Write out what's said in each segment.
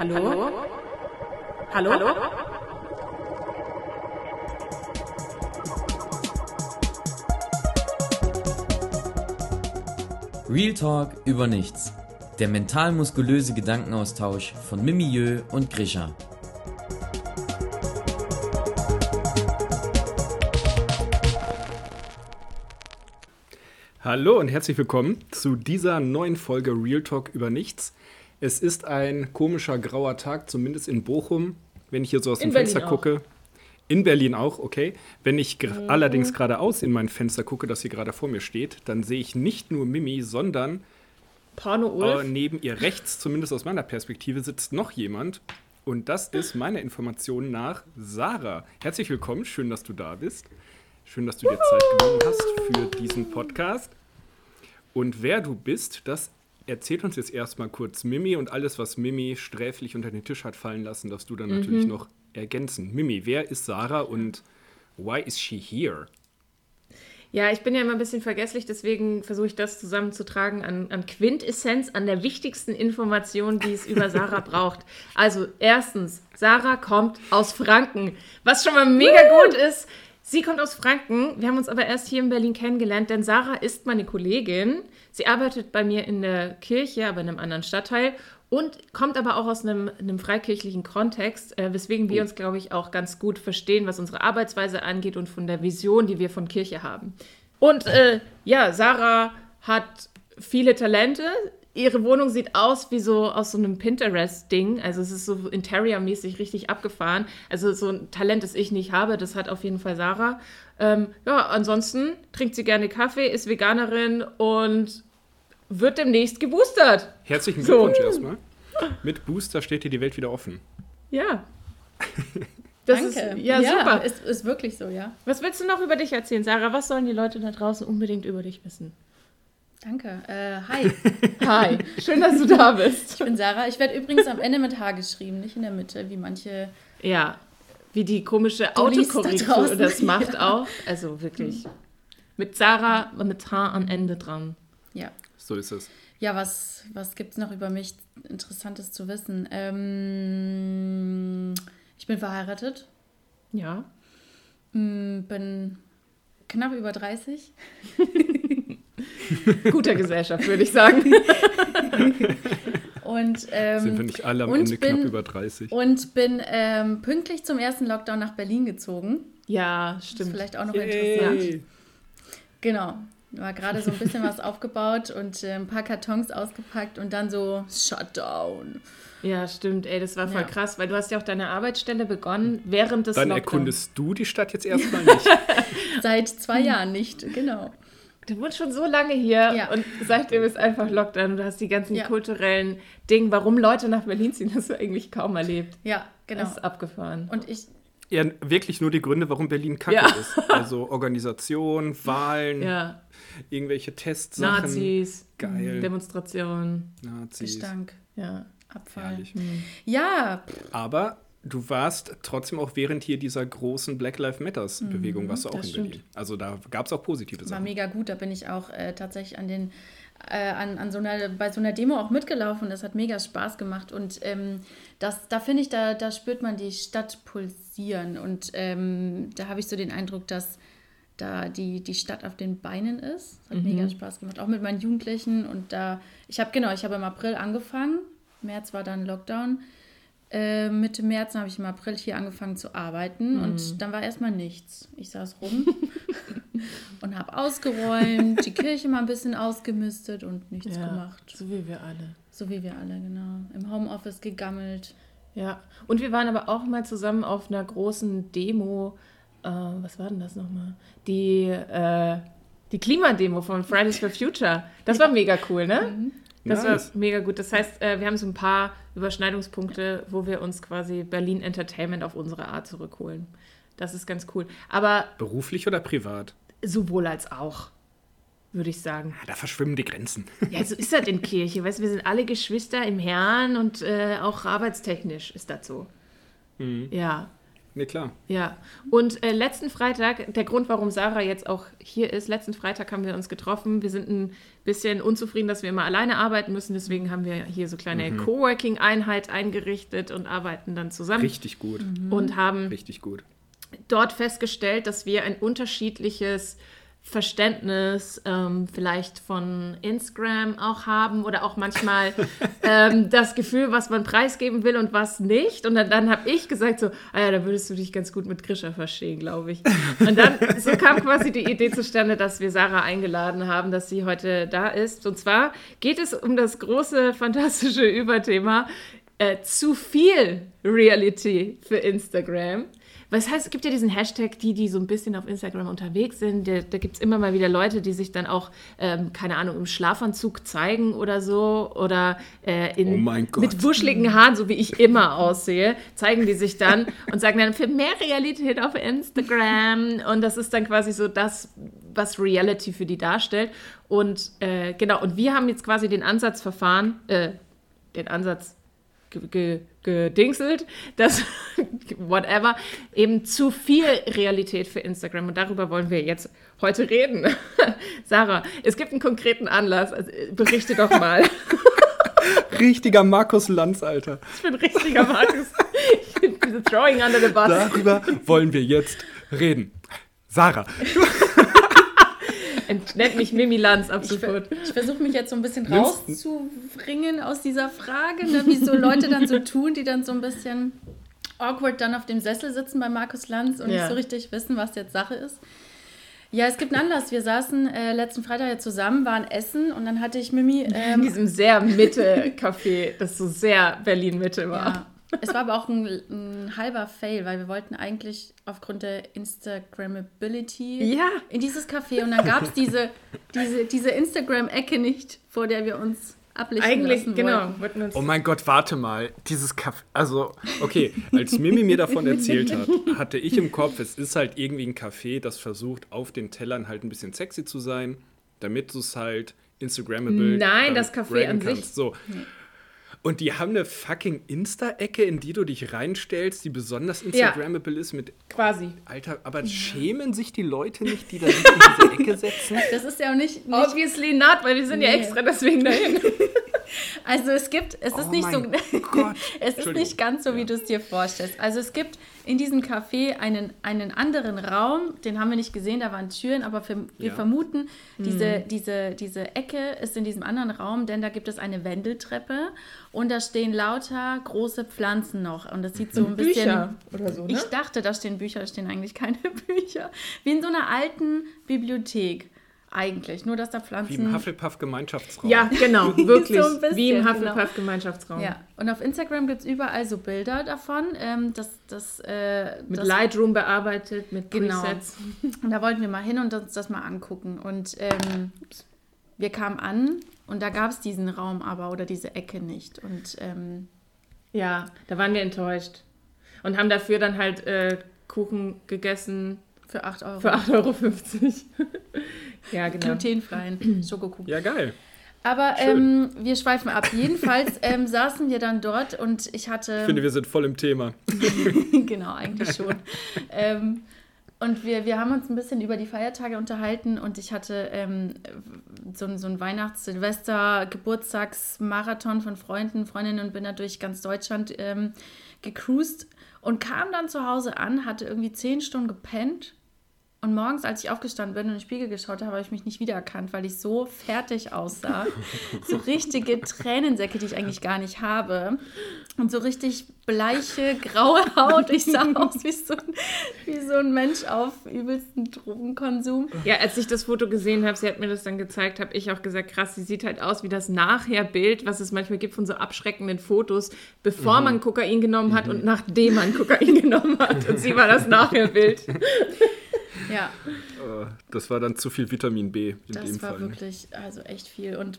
Hallo? Hallo? Hallo? Real Talk über nichts. Der mental-muskulöse Gedankenaustausch von Mimieux und Grisha. Hallo und herzlich willkommen zu dieser neuen Folge Real Talk über nichts. Es ist ein komischer grauer Tag, zumindest in Bochum, wenn ich hier so aus In dem Fenster Berlin gucke. In Berlin auch, okay. Wenn ich gr- allerdings geradeaus in mein Fenster gucke, das hier gerade vor mir steht, dann sehe ich nicht nur Mimi, sondern Porno äh, neben ihr rechts, zumindest aus meiner Perspektive, sitzt noch jemand. Und das ist meiner Information nach Sarah. Herzlich willkommen, schön, dass du da bist. Schön, dass du dir Zeit genommen hast für diesen Podcast. Und wer du bist, das erzählt uns jetzt erstmal kurz Mimi und alles, was Mimi sträflich unter den Tisch hat fallen lassen, darfst du dann natürlich noch ergänzen. Mimi, wer ist Sarah und why is she here? Ja, ich bin ja immer ein bisschen vergesslich, deswegen versuche ich das zusammenzutragen an, an Quintessenz, an der wichtigsten Information, die es über Sarah braucht. Also, erstens, Sarah kommt aus Franken, was schon mal mega gut ist. Sie kommt aus Franken. Wir haben uns aber erst hier in Berlin kennengelernt, denn Sarah ist meine Kollegin. Sie arbeitet bei mir in der Kirche, aber in einem anderen Stadtteil und kommt aber auch aus einem, einem freikirchlichen Kontext, äh, weswegen wir uns, glaube ich, auch ganz gut verstehen, was unsere Arbeitsweise angeht und von der Vision, die wir von Kirche haben. Und äh, ja, Sarah hat viele Talente. Ihre Wohnung sieht aus wie so aus so einem Pinterest-Ding. Also es ist so Interior-mäßig richtig abgefahren. Also so ein Talent, das ich nicht habe, das hat auf jeden Fall Sarah. Ähm, ja, ansonsten trinkt sie gerne Kaffee, ist Veganerin und wird demnächst geboostert. Herzlichen So. Glückwunsch erstmal. Mit Booster steht dir die Welt wieder offen. Ja. Das Danke. Ist, ja, super. Ist, ist wirklich so, ja. Was willst du noch über dich erzählen, Sarah? Was sollen die Leute da draußen unbedingt über dich wissen? Danke. Äh, hi, Hi, schön, dass du da bist. ich bin Sarah. Ich werde übrigens am Ende mit H geschrieben, nicht in der Mitte, wie manche. Ja, wie die komische da Autokorrektur draußen, das macht ja. auch. Also wirklich. Mit Sarah und mit H am Ende dran. Ja. So ist es. Ja, was, was gibt es noch über mich Interessantes zu wissen? Ähm, ich bin verheiratet, Ja. m, bin knapp über 30. Guter Gesellschaft, würde ich sagen. Und, ähm, Sind wir nicht alle am Ende knapp bin- über 30? und bin ähm, pünktlich zum ersten Lockdown nach Berlin gezogen. Ja, Das ist stimmt. vielleicht auch noch interessant. Yay. Genau. War gerade so ein bisschen was aufgebaut und äh, ein paar Kartons ausgepackt und dann so Shutdown. Ja, stimmt. Ey, das war voll Ja. krass, weil du hast ja auch deine Arbeitsstelle begonnen während des Dann Lockdowns. erkundest du die Stadt jetzt erstmal nicht. Seit zwei Jahren nicht, genau. Du wohnst schon so lange hier Ja. und seitdem ist einfach Lockdown. Du hast die ganzen Ja. kulturellen Dinge, warum Leute nach Berlin ziehen, hast du eigentlich kaum erlebt. Ja, genau. Das ist abgefahren. Und ich, Ja, wirklich nur die Gründe, warum Berlin kacke Ja. ist. Also Organisation, Wahlen, ja, irgendwelche Testsachen. Nazis, Geil. Demonstrationen, Nazis. Gestank, ja. Abfall. Herrlich. Ja, Aber du warst trotzdem auch während hier dieser großen Black Lives Matters Bewegung, warst du auch in stimmt. Berlin. Also da gab es auch positive war Sachen. mega gut. Da bin ich auch äh, tatsächlich an den äh, an, an so einer, bei so einer Demo auch mitgelaufen. Das hat mega Spaß gemacht. Und ähm, das, da finde ich, da, da spürt man die Stadt pulsieren. Und ähm, da habe ich so den Eindruck, dass da die, die Stadt auf den Beinen ist. Das hat mega Spaß gemacht. Auch mit meinen Jugendlichen. Und da, ich habe, genau, ich habe im April angefangen. März war dann Lockdown. Äh, Mitte März habe ich im April hier angefangen zu arbeiten und dann war erstmal nichts. Ich saß rum und habe ausgeräumt, die Kirche mal ein bisschen ausgemistet und nichts ja. gemacht. So wie wir alle. So wie wir alle, genau. Im Homeoffice gegammelt. Ja, und wir waren aber auch mal zusammen auf einer großen Demo. Äh, was war denn das nochmal? Die, äh, die Klimademo von Fridays for Future. Das war mega cool, ne? Das Nice. war mega gut. Das heißt, äh, wir haben so ein paar Überschneidungspunkte, wo wir uns quasi Berlin Entertainment auf unsere Art zurückholen. Das ist ganz cool. Aber Beruflich oder privat? sowohl als auch, würde ich sagen. Da verschwimmen die Grenzen. Ja, so ist das in Kirche. Weißt du, wir sind alle Geschwister im Herrn und äh, auch arbeitstechnisch ist das so. Ja. Nee, klar. Ja, und äh, letzten Freitag, der Grund, warum Sarah jetzt auch hier ist, letzten Freitag haben wir uns getroffen. Wir sind ein bisschen unzufrieden, dass wir immer alleine arbeiten müssen. Deswegen haben wir hier so kleine Coworking-Einheit eingerichtet und arbeiten dann zusammen. Richtig gut. Und haben Richtig gut. dort festgestellt, dass wir ein unterschiedliches Verständnis ähm, vielleicht von Instagram auch haben oder auch manchmal ähm, das Gefühl, was man preisgeben will und was nicht. Und dann, dann habe ich gesagt so, ah ja, da würdest du dich ganz gut mit Grisha verstehen, glaube ich. Und dann so kam quasi die Idee zustande, dass wir Sarah eingeladen haben, dass sie heute da ist. Und zwar geht es um das große, fantastische Überthema äh, zu viel Reality für Instagram. Was heißt, es gibt ja diesen Hashtag, die, die so ein bisschen auf Instagram unterwegs sind. Da, da gibt es immer mal wieder Leute, die sich dann auch, ähm, keine Ahnung, im Schlafanzug zeigen oder so. Oder äh, in, Oh mit wuscheligen Haaren, so wie ich immer aussehe, zeigen die sich dann und sagen dann für mehr Realität auf Instagram. Und das ist dann quasi so das, was Reality für die darstellt. Und äh, genau, und wir haben jetzt quasi den Ansatz verfahren, äh, den Ansatz gedingselt, dass whatever, eben zu viel Realität für Instagram und darüber wollen wir jetzt heute reden. Sarah, es gibt einen konkreten Anlass, also, berichte doch mal. Richtiger Markus Lanz, Alter. Ich bin richtiger Markus. Ich bin Throwing under the bus. Darüber wollen wir jetzt reden. Sarah, Nennt mich Mimi Lanz ab Ich, sofort. ich versuche mich jetzt so ein bisschen rauszubringen aus dieser Frage, ne? wie so Leute dann so tun, die dann so ein bisschen awkward dann auf dem Sessel sitzen bei Markus Lanz und Ja. nicht so richtig wissen, was jetzt Sache ist. Ja, es gibt einen Anlass. Wir saßen äh, letzten Freitag ja zusammen, waren essen und dann hatte ich Mimi. In Ähm, diesem sehr Mitte-Café, das so sehr Berlin-Mitte war. ja, es war aber auch ein, ein halber Fail, weil wir wollten eigentlich aufgrund der Instagrammability Ja. in dieses Café und dann gab es diese, diese, diese Instagram-Ecke nicht, vor der wir uns ablichten Eigentlich, lassen genau. wollten. Oh mein Gott, warte mal. Dieses Kaffee. Also, okay, als Mimi mir davon erzählt hat, hatte ich im Kopf, es ist halt irgendwie ein Café, das versucht, auf den Tellern halt ein bisschen sexy zu sein, damit du es halt Instagrammable. Nein, das Café an sich. kannst. So. Und die haben eine fucking Insta-Ecke, in die du dich reinstellst, die besonders Instagrammable ist mit. quasi. Alter, aber schämen sich die Leute nicht, die da sich in diese Ecke setzen? Das ist ja auch nicht, nicht Obviously not, weil wir sind ja Nee. extra deswegen dahin. also es gibt, es ist Oh nicht so, es ist nicht ganz so, wie du es dir vorstellst. Also es gibt in diesem Café einen, einen anderen Raum, den haben wir nicht gesehen, da waren Türen, aber wir, wir Ja. vermuten, diese, diese, diese Ecke ist in diesem anderen Raum, denn da gibt es eine Wendeltreppe und da stehen lauter große Pflanzen noch und das sieht so ein bisschen... Bücher oder so, ne? Ich dachte, da stehen Bücher, da stehen eigentlich keine Bücher. Wie in so einer alten Bibliothek eigentlich, nur dass da Pflanzen... Wie im Hufflepuff-Gemeinschaftsraum. Ja, genau, wirklich. So bisschen, Wie im genau. Hufflepuff-Gemeinschaftsraum. Ja, und auf Instagram gibt es überall so Bilder davon. Ähm, das, das, äh, Mit das, Lightroom bearbeitet, mit Genau. Presets. Und da wollten wir mal hin und uns das mal angucken. Und ähm, wir kamen an und da gab es diesen Raum aber oder diese Ecke nicht. Und ähm, Ja, da waren wir enttäuscht. Und haben dafür dann halt äh, Kuchen gegessen für 8 Euro für 8,50 Euro. ja, genau. glutenfreien Schokokuchen. Ja, geil. Aber ähm, wir schweifen ab. Jedenfalls ähm, saßen wir dann dort und ich hatte. Ich finde, wir sind voll im Thema. genau, eigentlich schon. ähm, und wir, wir haben uns ein bisschen über die Feiertage unterhalten und ich hatte ähm, so, so ein Weihnachts-, Silvester-, Geburtstagsmarathon von Freunden, Freundinnen und bin da durch ganz Deutschland ähm, gecruised und kam dann zu Hause an, hatte irgendwie zehn Stunden gepennt und morgens, als ich aufgestanden bin und in den Spiegel geschaut habe, habe ich mich nicht wiedererkannt, weil ich so fertig aussah. so richtige Tränensäcke, die ich eigentlich gar nicht habe. Und so richtig bleiche, graue Haut. Ich sah aus wie so, ein, wie so ein Mensch auf übelsten Drogenkonsum. Ja, als ich das Foto gesehen habe, sie hat mir das dann gezeigt, habe ich auch gesagt, krass, sie sieht halt aus wie das Nachher-Bild, was es manchmal gibt von so abschreckenden Fotos, bevor man Kokain genommen hat und nachdem man Kokain genommen hat. Und sie war das Nachher-Bild. Ja, Äh, Das war dann zu viel Vitamin B in das dem war Fall. ne? wirklich, also echt viel. Und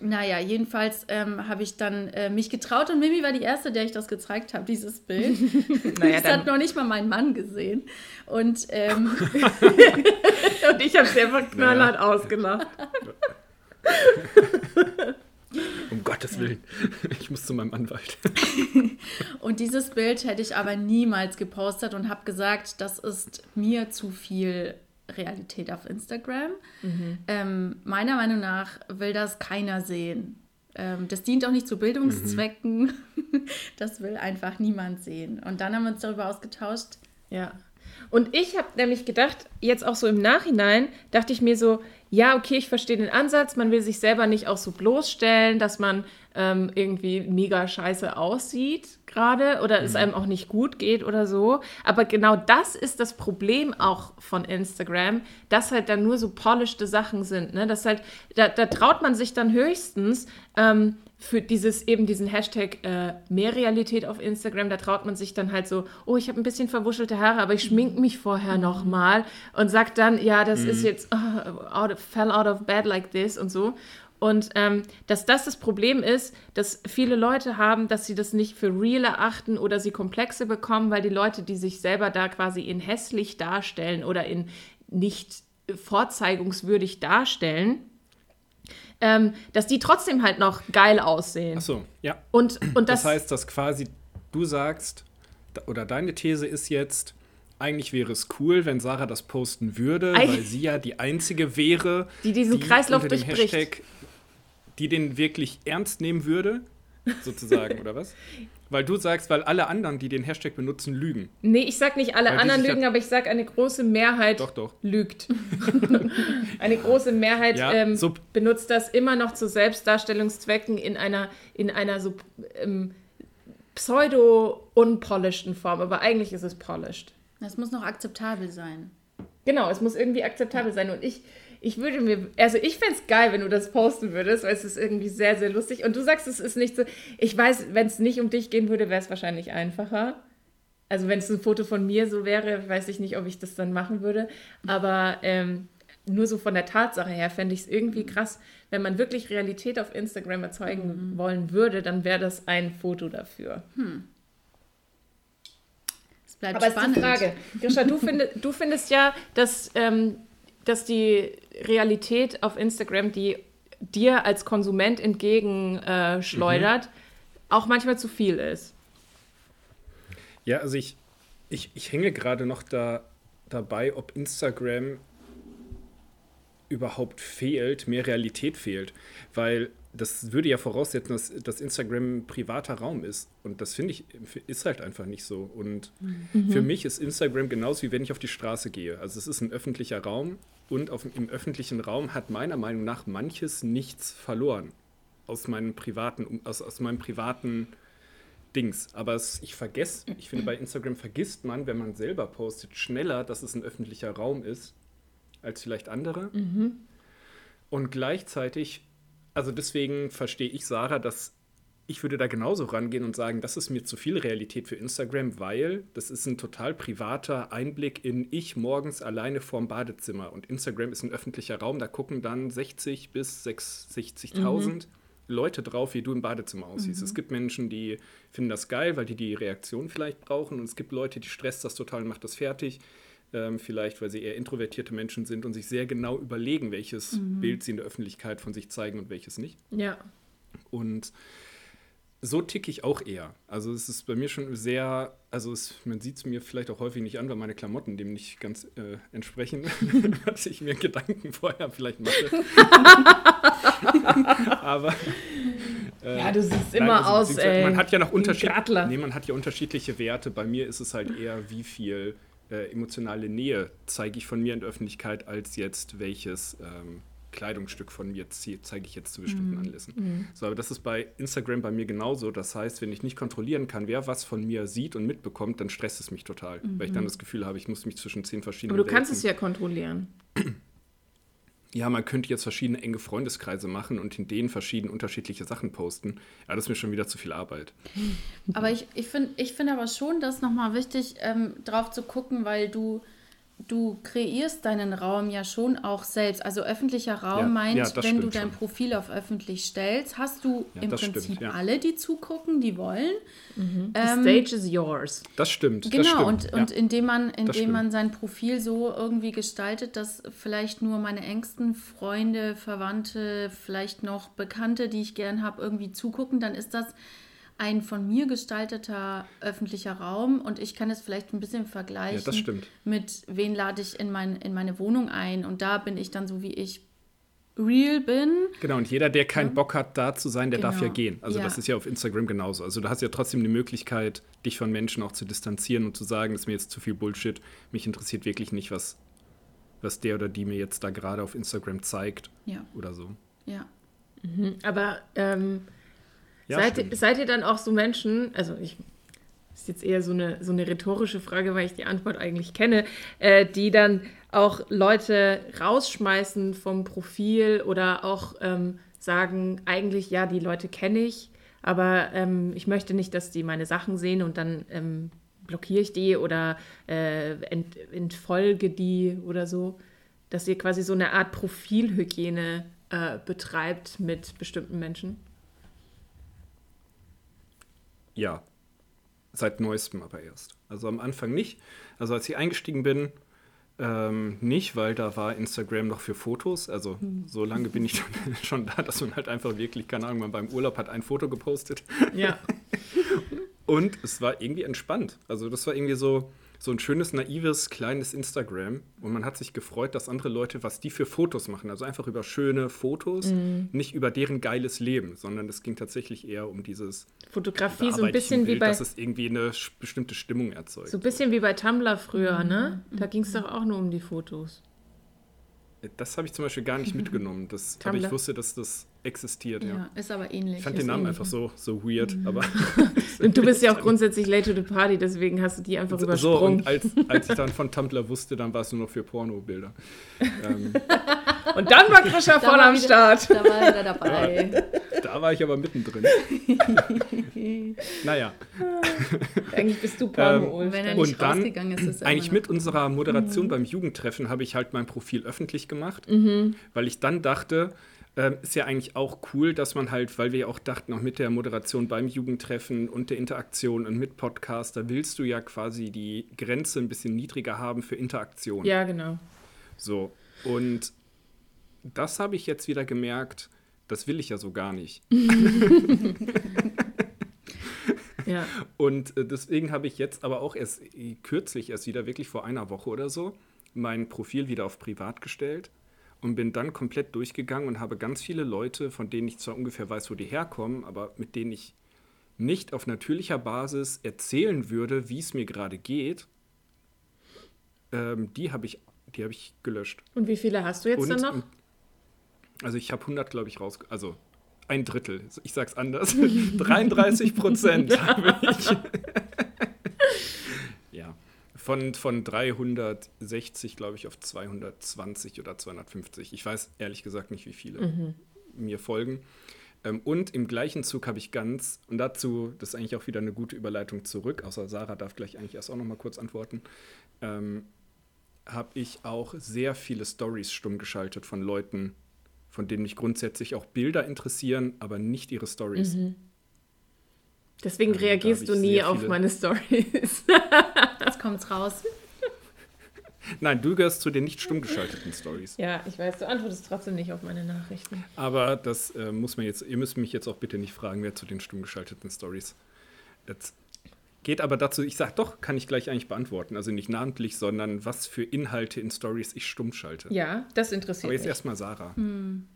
naja, jedenfalls ähm, habe ich dann äh, mich getraut und Mimi war die Erste, der ich das gezeigt habe, dieses Bild. Naja, das hat noch nicht mal mein Mann gesehen. Und ähm, und ich habe sie einfach knallhart ausgelacht. Um Gottes Willen. Ich muss zu meinem Anwalt. Und dieses Bild hätte ich aber niemals gepostet und habe gesagt, das ist mir zu viel Realität auf Instagram. Ähm, meiner Meinung nach will das keiner sehen. Ähm, das dient auch nicht zu Bildungszwecken. Das will einfach niemand sehen. Und dann haben wir uns darüber ausgetauscht. Ja. Und ich habe nämlich gedacht, jetzt auch so im Nachhinein, dachte ich mir so, ja, okay, ich verstehe den Ansatz, man will sich selber nicht auch so bloßstellen, dass man ähm, irgendwie mega scheiße aussieht gerade oder es einem auch nicht gut geht oder so. Aber genau das ist das Problem auch von Instagram, dass halt dann nur so polishte Sachen sind. Ne? Das halt, da, da traut man sich dann höchstens ähm, für dieses eben diesen Hashtag äh, mehr Realität auf Instagram, da traut man sich dann halt so, oh, ich habe ein bisschen verwuschelte Haare, aber ich schmink mich vorher noch mal und sagt dann, ja, das ist jetzt oh, out of, fell out of bed like this und so. Und ähm, dass das das Problem ist, dass viele Leute haben, dass sie das nicht für real erachten oder sie Komplexe bekommen, weil die Leute, die sich selber da quasi in hässlich darstellen oder in nicht vorzeigungswürdig darstellen, ähm, dass die trotzdem halt noch geil aussehen. Ach so, ja. Und, und das, Das heißt, dass quasi du sagst, oder deine These ist jetzt, eigentlich wäre es cool, wenn Sarah das posten würde, Eig- weil sie ja die einzige wäre, Die diesen Kreislauf unter dem durchbricht. Hashtag, die den wirklich ernst nehmen würde, sozusagen, oder was? Weil du sagst, weil alle anderen, die den Hashtag benutzen, lügen. nee, ich sag nicht alle Weil anderen ja- lügen, aber ich sag eine große Mehrheit Doch, doch. lügt. eine große Mehrheit Ja, ähm, so- benutzt das immer noch zu Selbstdarstellungszwecken in einer, in einer so ähm, pseudo-unpolisheden Form, aber eigentlich ist es polished. Das muss noch akzeptabel sein. Genau, es muss irgendwie akzeptabel sein. Und ich, ich würde mir, also ich fände es geil, wenn du das posten würdest, weil es ist irgendwie sehr, sehr lustig. Und du sagst, es ist nicht so, ich weiß, wenn es nicht um dich gehen würde, wäre es wahrscheinlich einfacher. Also wenn es ein Foto von mir so wäre, weiß ich nicht, ob ich das dann machen würde. Aber ähm, nur so von der Tatsache her fände ich es irgendwie krass, wenn man wirklich Realität auf Instagram erzeugen wollen würde, dann wäre das ein Foto dafür. Es bleibt Aber es ist spannend. die Frage. Grisha, du, finde, du findest ja, dass, ähm, dass die Realität auf Instagram, die dir als Konsument entgegenschleudert, äh, schleudert, auch manchmal zu viel ist. Ja, also ich, ich, ich hänge gerade noch da, dabei, ob Instagram überhaupt fehlt, mehr Realität fehlt. Weil das würde ja voraussetzen, dass, dass Instagram ein privater Raum ist. Und das finde ich, ist halt einfach nicht so. Und für mich ist Instagram genauso wie wenn ich auf die Straße gehe. Also es ist ein öffentlicher Raum und auf, im öffentlichen Raum hat meiner Meinung nach manches nichts verloren. Aus meinem privaten, aus, aus meinem privaten Dings. Aber es, ich vergesse, ich finde, bei Instagram vergisst man, wenn man selber postet, schneller, dass es ein öffentlicher Raum ist, als vielleicht andere. Und gleichzeitig, also deswegen verstehe ich Sarah, dass ich würde da genauso rangehen und sagen, das ist mir zu viel Realität für Instagram, weil das ist ein total privater Einblick in ich morgens alleine vorm Badezimmer. Und Instagram ist ein öffentlicher Raum, da gucken dann 60 bis 60.000 Leute drauf, wie du im Badezimmer aussiehst. Es gibt Menschen, die finden das geil, weil die die Reaktion vielleicht brauchen. Und es gibt Leute, die stresst das total und macht das fertig. Ähm, vielleicht, weil sie eher introvertierte Menschen sind und sich sehr genau überlegen, welches Bild sie in der Öffentlichkeit von sich zeigen und welches nicht. Ja. Und so ticke ich auch eher. Also es ist bei mir schon sehr, also es, man sieht es mir vielleicht auch häufig nicht an, weil meine Klamotten dem nicht ganz äh, entsprechen, was ich mir Gedanken vorher vielleicht mache. Aber äh, Ja, du siehst nein, immer also aus, ey. Man hat ja noch wie ein Unterschied, Grattler. nee, man hat ja unterschiedliche Werte. Bei mir ist es halt eher, wie viel äh, emotionale Nähe zeige ich von mir in der Öffentlichkeit, als jetzt welches ähm, Kleidungsstück von mir zeige ich jetzt zu bestimmten Anlässen. So, aber das ist bei Instagram bei mir genauso. Das heißt, wenn ich nicht kontrollieren kann, wer was von mir sieht und mitbekommt, dann stresst es mich total, weil ich dann das Gefühl habe, ich muss mich zwischen zehn verschiedenen Aber du kannst Welten- es ja kontrollieren. Ja, man könnte jetzt verschiedene enge Freundeskreise machen und in denen verschieden unterschiedliche Sachen posten. Ja, das ist mir schon wieder zu viel Arbeit. Aber ich, ich finde ich find aber schon, das nochmal wichtig, ähm, drauf zu gucken, weil du du kreierst deinen Raum ja schon auch selbst. Also öffentlicher Raum Ja, meint, ja, das wenn du dein schon. Profil auf öffentlich stellst, hast du Ja, im das Prinzip stimmt, ja. alle, die zugucken, die wollen. The stage is yours. Das stimmt. das Genau, stimmt, und, ja. und indem man, indem man sein Profil so irgendwie gestaltet, dass vielleicht nur meine engsten Freunde, Verwandte, vielleicht noch Bekannte, die ich gern habe, irgendwie zugucken, dann ist das ein von mir gestalteter öffentlicher Raum und ich kann es vielleicht ein bisschen vergleichen Ja, das stimmt. mit wen lade ich in, mein, in meine Wohnung ein und da bin ich dann so, wie ich real bin. Genau, und jeder, der keinen Bock hat, da zu sein, der darf ja Genau. gehen. Also Ja. das ist ja auf Instagram genauso. Also du hast ja trotzdem die Möglichkeit, dich von Menschen auch zu distanzieren und zu sagen, das ist mir jetzt zu viel Bullshit. Mich interessiert wirklich nicht, was, was der oder die mir jetzt da gerade auf Instagram zeigt Ja, oder so. ja. Aber ähm, Ja, seid, seid ihr dann auch so Menschen, also ich ist jetzt eher so eine, so eine rhetorische Frage, weil ich die Antwort eigentlich kenne, äh, die dann auch Leute rausschmeißen vom Profil oder auch ähm, sagen, eigentlich, ja, die Leute kenne ich, aber ähm, ich möchte nicht, dass die meine Sachen sehen und dann ähm, blockiere ich die oder äh, ent, entfolge die oder so. Dass ihr quasi so eine Art Profilhygiene äh, betreibt mit bestimmten Menschen. Ja, seit neuestem aber erst. Also am Anfang nicht. Also als ich eingestiegen bin, ähm, nicht, weil da war Instagram noch für Fotos. Also so lange bin ich dann schon da, dass man halt einfach wirklich, keine Ahnung, man beim Urlaub hat ein Foto gepostet. Ja. Und es war irgendwie entspannt. Also das war irgendwie so, so ein schönes, naives, kleines Instagram. Und man hat sich gefreut, dass andere Leute, was die für Fotos machen. Also einfach über schöne Fotos, nicht über deren geiles Leben, sondern es ging tatsächlich eher um dieses Fotografie so ein bisschen wie Bild, bei dass es irgendwie eine bestimmte Stimmung erzeugt. so ein bisschen wie bei Tumblr früher, ne? Da ging es doch auch nur um die Fotos. Das habe ich zum Beispiel gar nicht mitgenommen. Das, aber ich wusste, dass das existiert. Ja, Ja. ist aber ähnlich. Ich fand den Namen ähnlich. einfach so, so weird. Aber Und du bist ja auch grundsätzlich late to the party, deswegen hast du die einfach so, übersprungen. und als, als ich dann von Tumblr wusste, dann war es nur noch für Pornobilder. ähm, Und dann war Krischer voll war am wieder- Start. Da war er wieder dabei. da war ich aber mittendrin. naja, Eigentlich bist du porno Und wenn er Und nicht dann, rausgegangen ist, ist er eigentlich mit unserer Moderation beim Jugendtreffen habe ich halt mein Profil öffentlich gemacht, weil ich dann dachte, ähm, ist ja eigentlich auch cool, dass man halt, weil wir ja auch dachten, auch mit der Moderation beim Jugendtreffen und der Interaktion und mit Podcast, da willst du ja quasi die Grenze ein bisschen niedriger haben für Interaktion. Ja, genau. So. Und das habe ich jetzt wieder gemerkt, das will ich ja so gar nicht. Ja. Und äh, deswegen habe ich jetzt aber auch erst äh, kürzlich, erst wieder wirklich vor einer Woche oder so, mein Profil wieder auf privat gestellt und bin dann komplett durchgegangen und habe ganz viele Leute, von denen ich zwar ungefähr weiß, wo die herkommen, aber mit denen ich nicht auf natürlicher Basis erzählen würde, wie es mir gerade geht, ähm, die habe ich, die habe ich gelöscht. Und wie viele hast du jetzt Und- dann noch? Also ich habe 100, glaube ich, raus. Also ein Drittel. Ich sag's anders. 33 Prozent habe ich. ja. Von, von 360, glaube ich, auf 220 oder 250. Ich weiß ehrlich gesagt nicht, wie viele mir folgen. Ähm, und im gleichen Zug habe ich ganz, und dazu, das ist eigentlich auch wieder eine gute Überleitung zurück, außer Sarah darf gleich eigentlich erst auch noch mal kurz antworten, ähm, habe ich auch sehr viele Stories stumm geschaltet von Leuten, von denen mich grundsätzlich auch Bilder interessieren, aber nicht ihre Stories. Deswegen Ähm, da reagierst du nie auf meine Stories. Jetzt kommt's raus. Nein, du gehörst zu den nicht stumm geschalteten Stories. ja, ich weiß, du antwortest trotzdem nicht auf meine Nachrichten. Aber das äh, muss man jetzt, ihr müsst mich jetzt auch bitte nicht fragen, wer zu den stumm geschalteten Stories jetzt geht. Aber dazu, ich sag doch, kann ich gleich eigentlich beantworten. Also nicht namentlich, sondern was für Inhalte in Stories ich stumm schalte. Ja, das interessiert Aber jetzt mich. erstmal Sarah.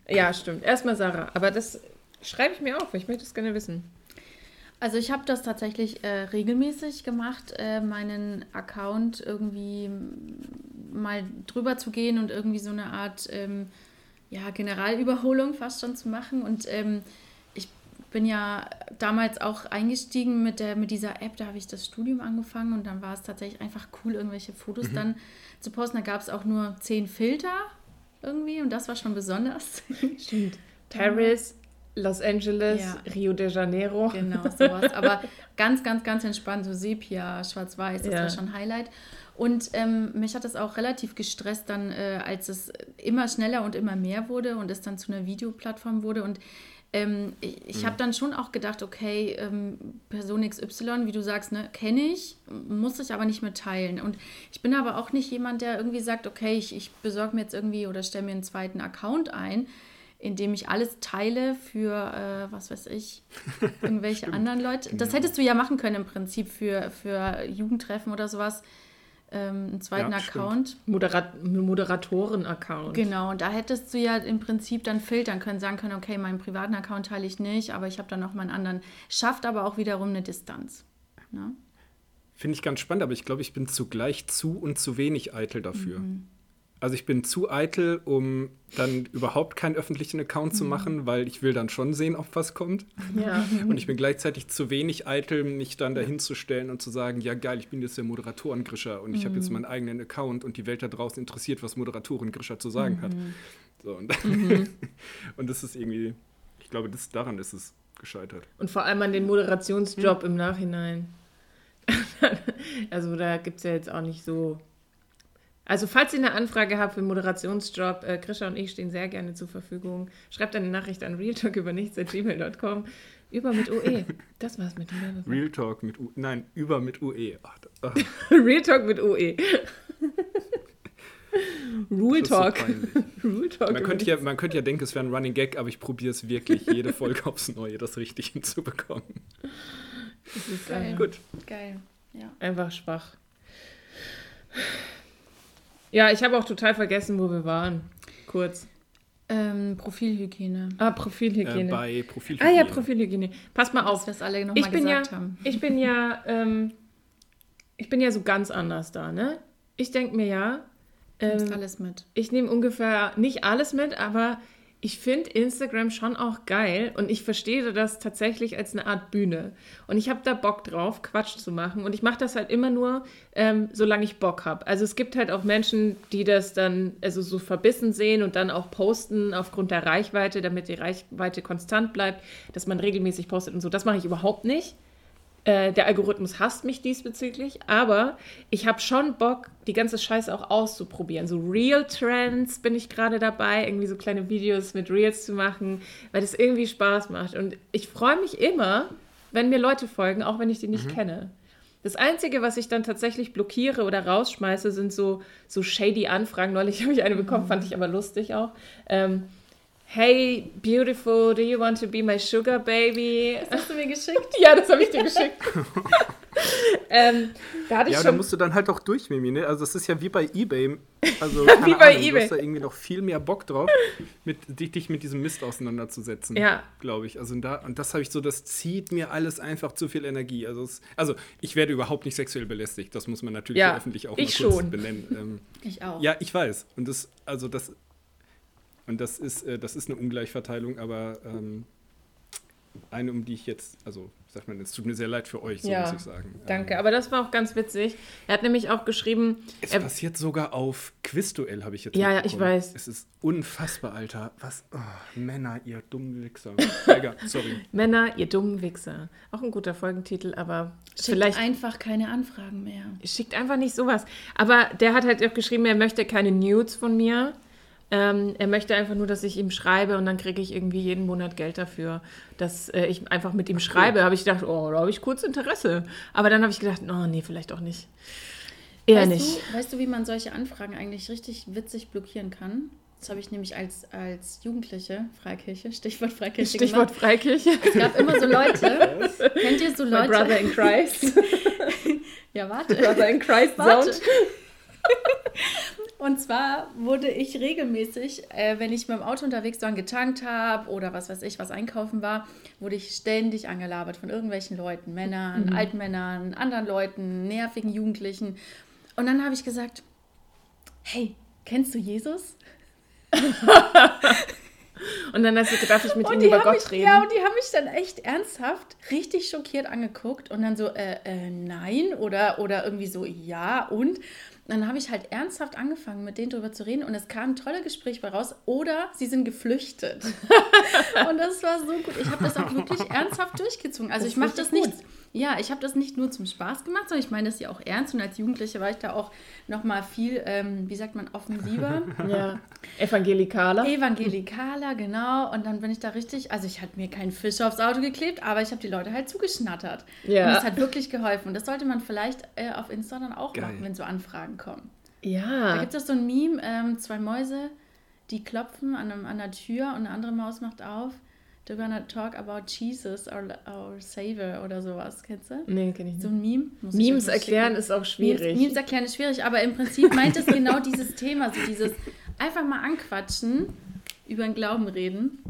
Ja, stimmt. Erstmal Sarah. Aber das schreibe ich mir auf. Ich möchte es gerne wissen. Also ich habe das tatsächlich äh, regelmäßig gemacht, äh, meinen Account irgendwie mal drüber zu gehen und irgendwie so eine Art ähm, ja, Generalüberholung fast schon zu machen. Und ähm, bin ja damals auch eingestiegen mit, der, mit dieser App, da habe ich das Studium angefangen und dann war es tatsächlich einfach cool, irgendwelche Fotos dann zu posten. Da gab es auch nur zehn Filter irgendwie und das war schon besonders. Stimmt. Paris, Los Angeles, Ja. Rio de Janeiro. Genau, sowas. Aber ganz, ganz, ganz entspannt, so Sepia, Schwarz-Weiß, das Ja. war schon Highlight. Und ähm, mich hat das auch relativ gestresst dann, äh, als es immer schneller und immer mehr wurde und es dann zu einer Videoplattform wurde. Und ähm, ich, ich habe dann schon auch gedacht, okay, ähm, Person XY, wie du sagst, ne, kenne ich, muss ich aber nicht mehr teilen. Und ich bin aber auch nicht jemand, der irgendwie sagt, okay, ich, ich besorge mir jetzt irgendwie oder stelle mir einen zweiten Account ein, in dem ich alles teile für, äh, was weiß ich, irgendwelche anderen Leute. Das hättest du ja machen können im Prinzip für, für Jugendtreffen oder sowas ähm, einen zweiten Ja. Account. Moderat Moderatoren-Account. Genau, und da hättest du ja im Prinzip dann filtern können, sagen können, okay, meinen privaten Account teile ich nicht, aber ich habe dann noch meinen anderen. Schafft aber auch wiederum eine Distanz. Ne? Finde ich ganz spannend, aber ich glaube, ich bin zugleich zu und zu wenig eitel dafür. Also ich bin zu eitel, um dann überhaupt keinen öffentlichen Account zu machen, weil ich will dann schon sehen, ob was kommt. Ja. Und ich bin gleichzeitig zu wenig eitel, mich dann dahin zu stellen und zu sagen, ja geil, ich bin jetzt der Moderatoren-Grischer und ich habe jetzt meinen eigenen Account und die Welt da draußen interessiert, was Moderatoren-Grischer zu sagen hat. So, und, und das ist irgendwie, ich glaube, das, daran ist es gescheitert. Und vor allem an den Moderationsjob im Nachhinein. also da gibt es ja jetzt auch nicht so. Also falls ihr eine Anfrage habt für einen Moderationsjob, äh, Grisha und ich stehen sehr gerne zur Verfügung. Schreibt eine Nachricht an realtalkübernichts.gmail.com über mit UE. Das war's mit dem Werbeblock. Real Talk mit U, nein, über mit UE. Ach, ach, Real Talk mit UE. Rule so Talk. peinlich. Rule Talk. Man über könnte, ja, man könnte ja denken, es wäre ein Running Gag, aber ich probiere es wirklich jede Folge aufs Neue, das richtig hinzubekommen. Das ist Geil. Gut. Geil. Ja. einfach schwach. Ja, ich habe auch total vergessen, wo wir waren. Kurz. Ähm, Profilhygiene. Ah, Äh, Profilhygiene. bei ah Profilhygiene. ja, Profilhygiene. Pass mal auf. es alle Ich nochmal bin ja, gesagt haben. ich bin ja, ähm, ich bin ja so ganz anders da, ne? Ich denke mir ja, Du nimmst ähm, alles mit. ich nehme ungefähr nicht alles mit, aber ich finde Instagram schon auch geil und ich verstehe das tatsächlich als eine Art Bühne. Und ich habe da Bock drauf, Quatsch zu machen. Und ich mache das halt immer nur, ähm, solange ich Bock habe. Also es gibt halt auch Menschen, die das dann also so verbissen sehen und dann auch posten aufgrund der Reichweite, damit die Reichweite konstant bleibt, dass man regelmäßig postet und so. Das mache ich überhaupt nicht. Äh, der Algorithmus hasst mich diesbezüglich, aber ich habe schon Bock, die ganze Scheiße auch auszuprobieren. So Real Trends bin ich gerade dabei, irgendwie so kleine Videos mit Reels zu machen, weil das irgendwie Spaß macht. Und ich freue mich immer, wenn mir Leute folgen, auch wenn ich die nicht kenne. Das Einzige, was ich dann tatsächlich blockiere oder rausschmeiße, sind so, so shady Anfragen. Neulich habe ich eine bekommen, fand ich aber lustig auch. Ähm, hey, beautiful, do you want to be my sugar baby? Hast du mir geschickt? Ja, das habe ich dir geschickt. ähm, da hatte ich Ja, da schon. musst du dann halt auch durch, Mimi, ne? Also es ist ja wie bei Ebay. Also keine Wie bei Ahnung, eBay. Du hast da irgendwie noch viel mehr Bock drauf, mit, dich, dich mit diesem Mist auseinanderzusetzen. Ja. Glaube ich. Also da, und das habe ich so, das zieht mir alles einfach zu viel Energie. Also, es, also ich werde überhaupt nicht sexuell belästigt. Das muss man natürlich Ja, öffentlich auch ich mal kurz schon. benennen. Ähm, Ich auch. ja, ich weiß. Und das, also das, und das ist, äh, das ist eine Ungleichverteilung, aber ähm, eine, um die ich jetzt, also sagt man, es tut mir sehr leid für euch, so Ja, muss ich sagen. Danke, Ähm, aber das war auch ganz witzig. Er hat nämlich auch geschrieben, es er, passiert sogar auf Quizduell, habe ich jetzt Ja, ja, ich weiß. Es ist unfassbar, Alter. Was? Oh, Männer, ihr dummen Wichser. Egal, sorry. Männer, ihr dummen Wichser. Auch ein guter Folgentitel, aber Schickt vielleicht einfach keine Anfragen mehr. schickt einfach nicht sowas. Aber der hat halt auch geschrieben, er möchte keine Nudes von mir. Ähm, er möchte einfach nur, dass ich ihm schreibe und dann kriege ich irgendwie jeden Monat Geld dafür, dass äh, ich einfach mit ihm schreibe. Habe ich gedacht, oh, da habe ich kurz Interesse. Aber dann habe ich gedacht, oh nee, vielleicht auch nicht. Eher weißt nicht. Du, weißt du, wie man solche Anfragen eigentlich richtig witzig blockieren kann? Das habe ich nämlich als, als Jugendliche, Freikirche, Stichwort Freikirche Stichwort gemacht. Freikirche. Es gab immer so Leute, kennt ihr so My Leute? brother in Christ. Ja, warte. brother in Christ Warte. Sound. Und zwar wurde ich regelmäßig, äh, wenn ich mit dem Auto unterwegs war und getankt habe oder was weiß ich, was einkaufen war, wurde ich ständig angelabert von irgendwelchen Leuten, Männern, alten Männern, anderen Leuten, nervigen Jugendlichen. Und dann habe ich gesagt, hey, kennst du Jesus? Und dann hast du gedacht, ich mit die über Gott mich, reden. Ja, und die haben mich dann echt ernsthaft richtig schockiert angeguckt und dann so, äh, äh, nein oder, oder irgendwie so, ja und. Dann habe ich halt ernsthaft angefangen, mit denen drüber zu reden und es kam ein tolles Gespräch bei raus. Oder sie sind geflüchtet. und das war so gut. Ich habe das auch wirklich ernsthaft durchgezogen. Also Das ich mache das richtig nicht, Ja, ich habe das nicht nur zum Spaß gemacht, sondern ich meine das ja auch ernst. Und als Jugendliche war ich da auch noch mal viel, ähm, wie sagt man, offensiver. Ja. Evangelikaler. Evangelikaler, genau. Und dann bin ich da richtig, also ich hatte mir keinen Fisch aufs Auto geklebt, aber ich habe die Leute halt zugeschnattert. Ja. Und das hat wirklich geholfen. Und das sollte man vielleicht äh, auf Insta dann auch Geil. machen, wenn so Anfragen kommen. Da ja. gibt es so ein Meme, ähm, zwei Mäuse, die klopfen an, einem, an der Tür und eine andere Maus macht auf. They're gonna talk about Jesus or, or Savior oder sowas. Kennst du? Nee, kenn ich So nicht. ein Meme. Memes erklären schicken. ist auch schwierig. Memes, Memes erklären ist schwierig, aber im Prinzip meint es genau dieses Thema, so dieses einfach mal anquatschen, über den Glauben reden.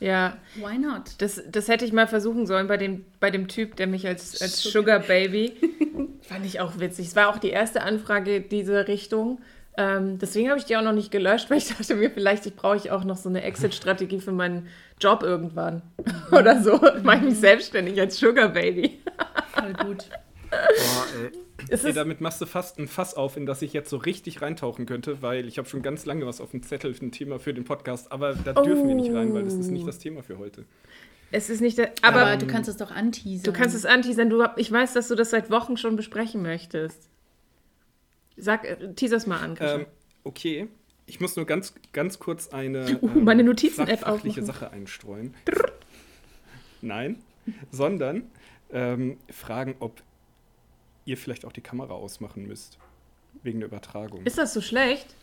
Ja. Why not? Das, das hätte ich mal versuchen sollen bei dem, bei dem Typ, der mich als, als Sugar Baby. Fand ich auch witzig. Es war auch die erste Anfrage dieser Richtung. Ähm, deswegen habe ich die auch noch nicht gelöscht, weil ich dachte mir, vielleicht ich brauche ich auch noch so eine Exit-Strategie für meinen Job irgendwann. Oder so. Mache ich mich selbstständig als Sugar Baby. Voll gut. Boah, ey. Es Ey, ist, damit machst du fast ein Fass auf, in das ich jetzt so richtig reintauchen könnte, weil ich habe schon ganz lange was auf dem Zettel für ein Thema für den Podcast, aber da dürfen wir nicht rein, weil das ist nicht das Thema für heute. es ist nicht der, Aber, aber, du kannst es doch anteasern. du kannst es anteasern. Du, ich weiß, dass du das seit Wochen schon besprechen möchtest. Sag, äh, teaser's mal an, Christian. Ähm, okay, ich muss nur ganz, ganz kurz eine Uh, meine ähm, Notizen-App fachliche aufmachen. Sache einstreuen. Nein, sondern ähm, fragen, ob ihr vielleicht auch die Kamera ausmachen müsst. Wegen der Übertragung. Ist das so schlecht?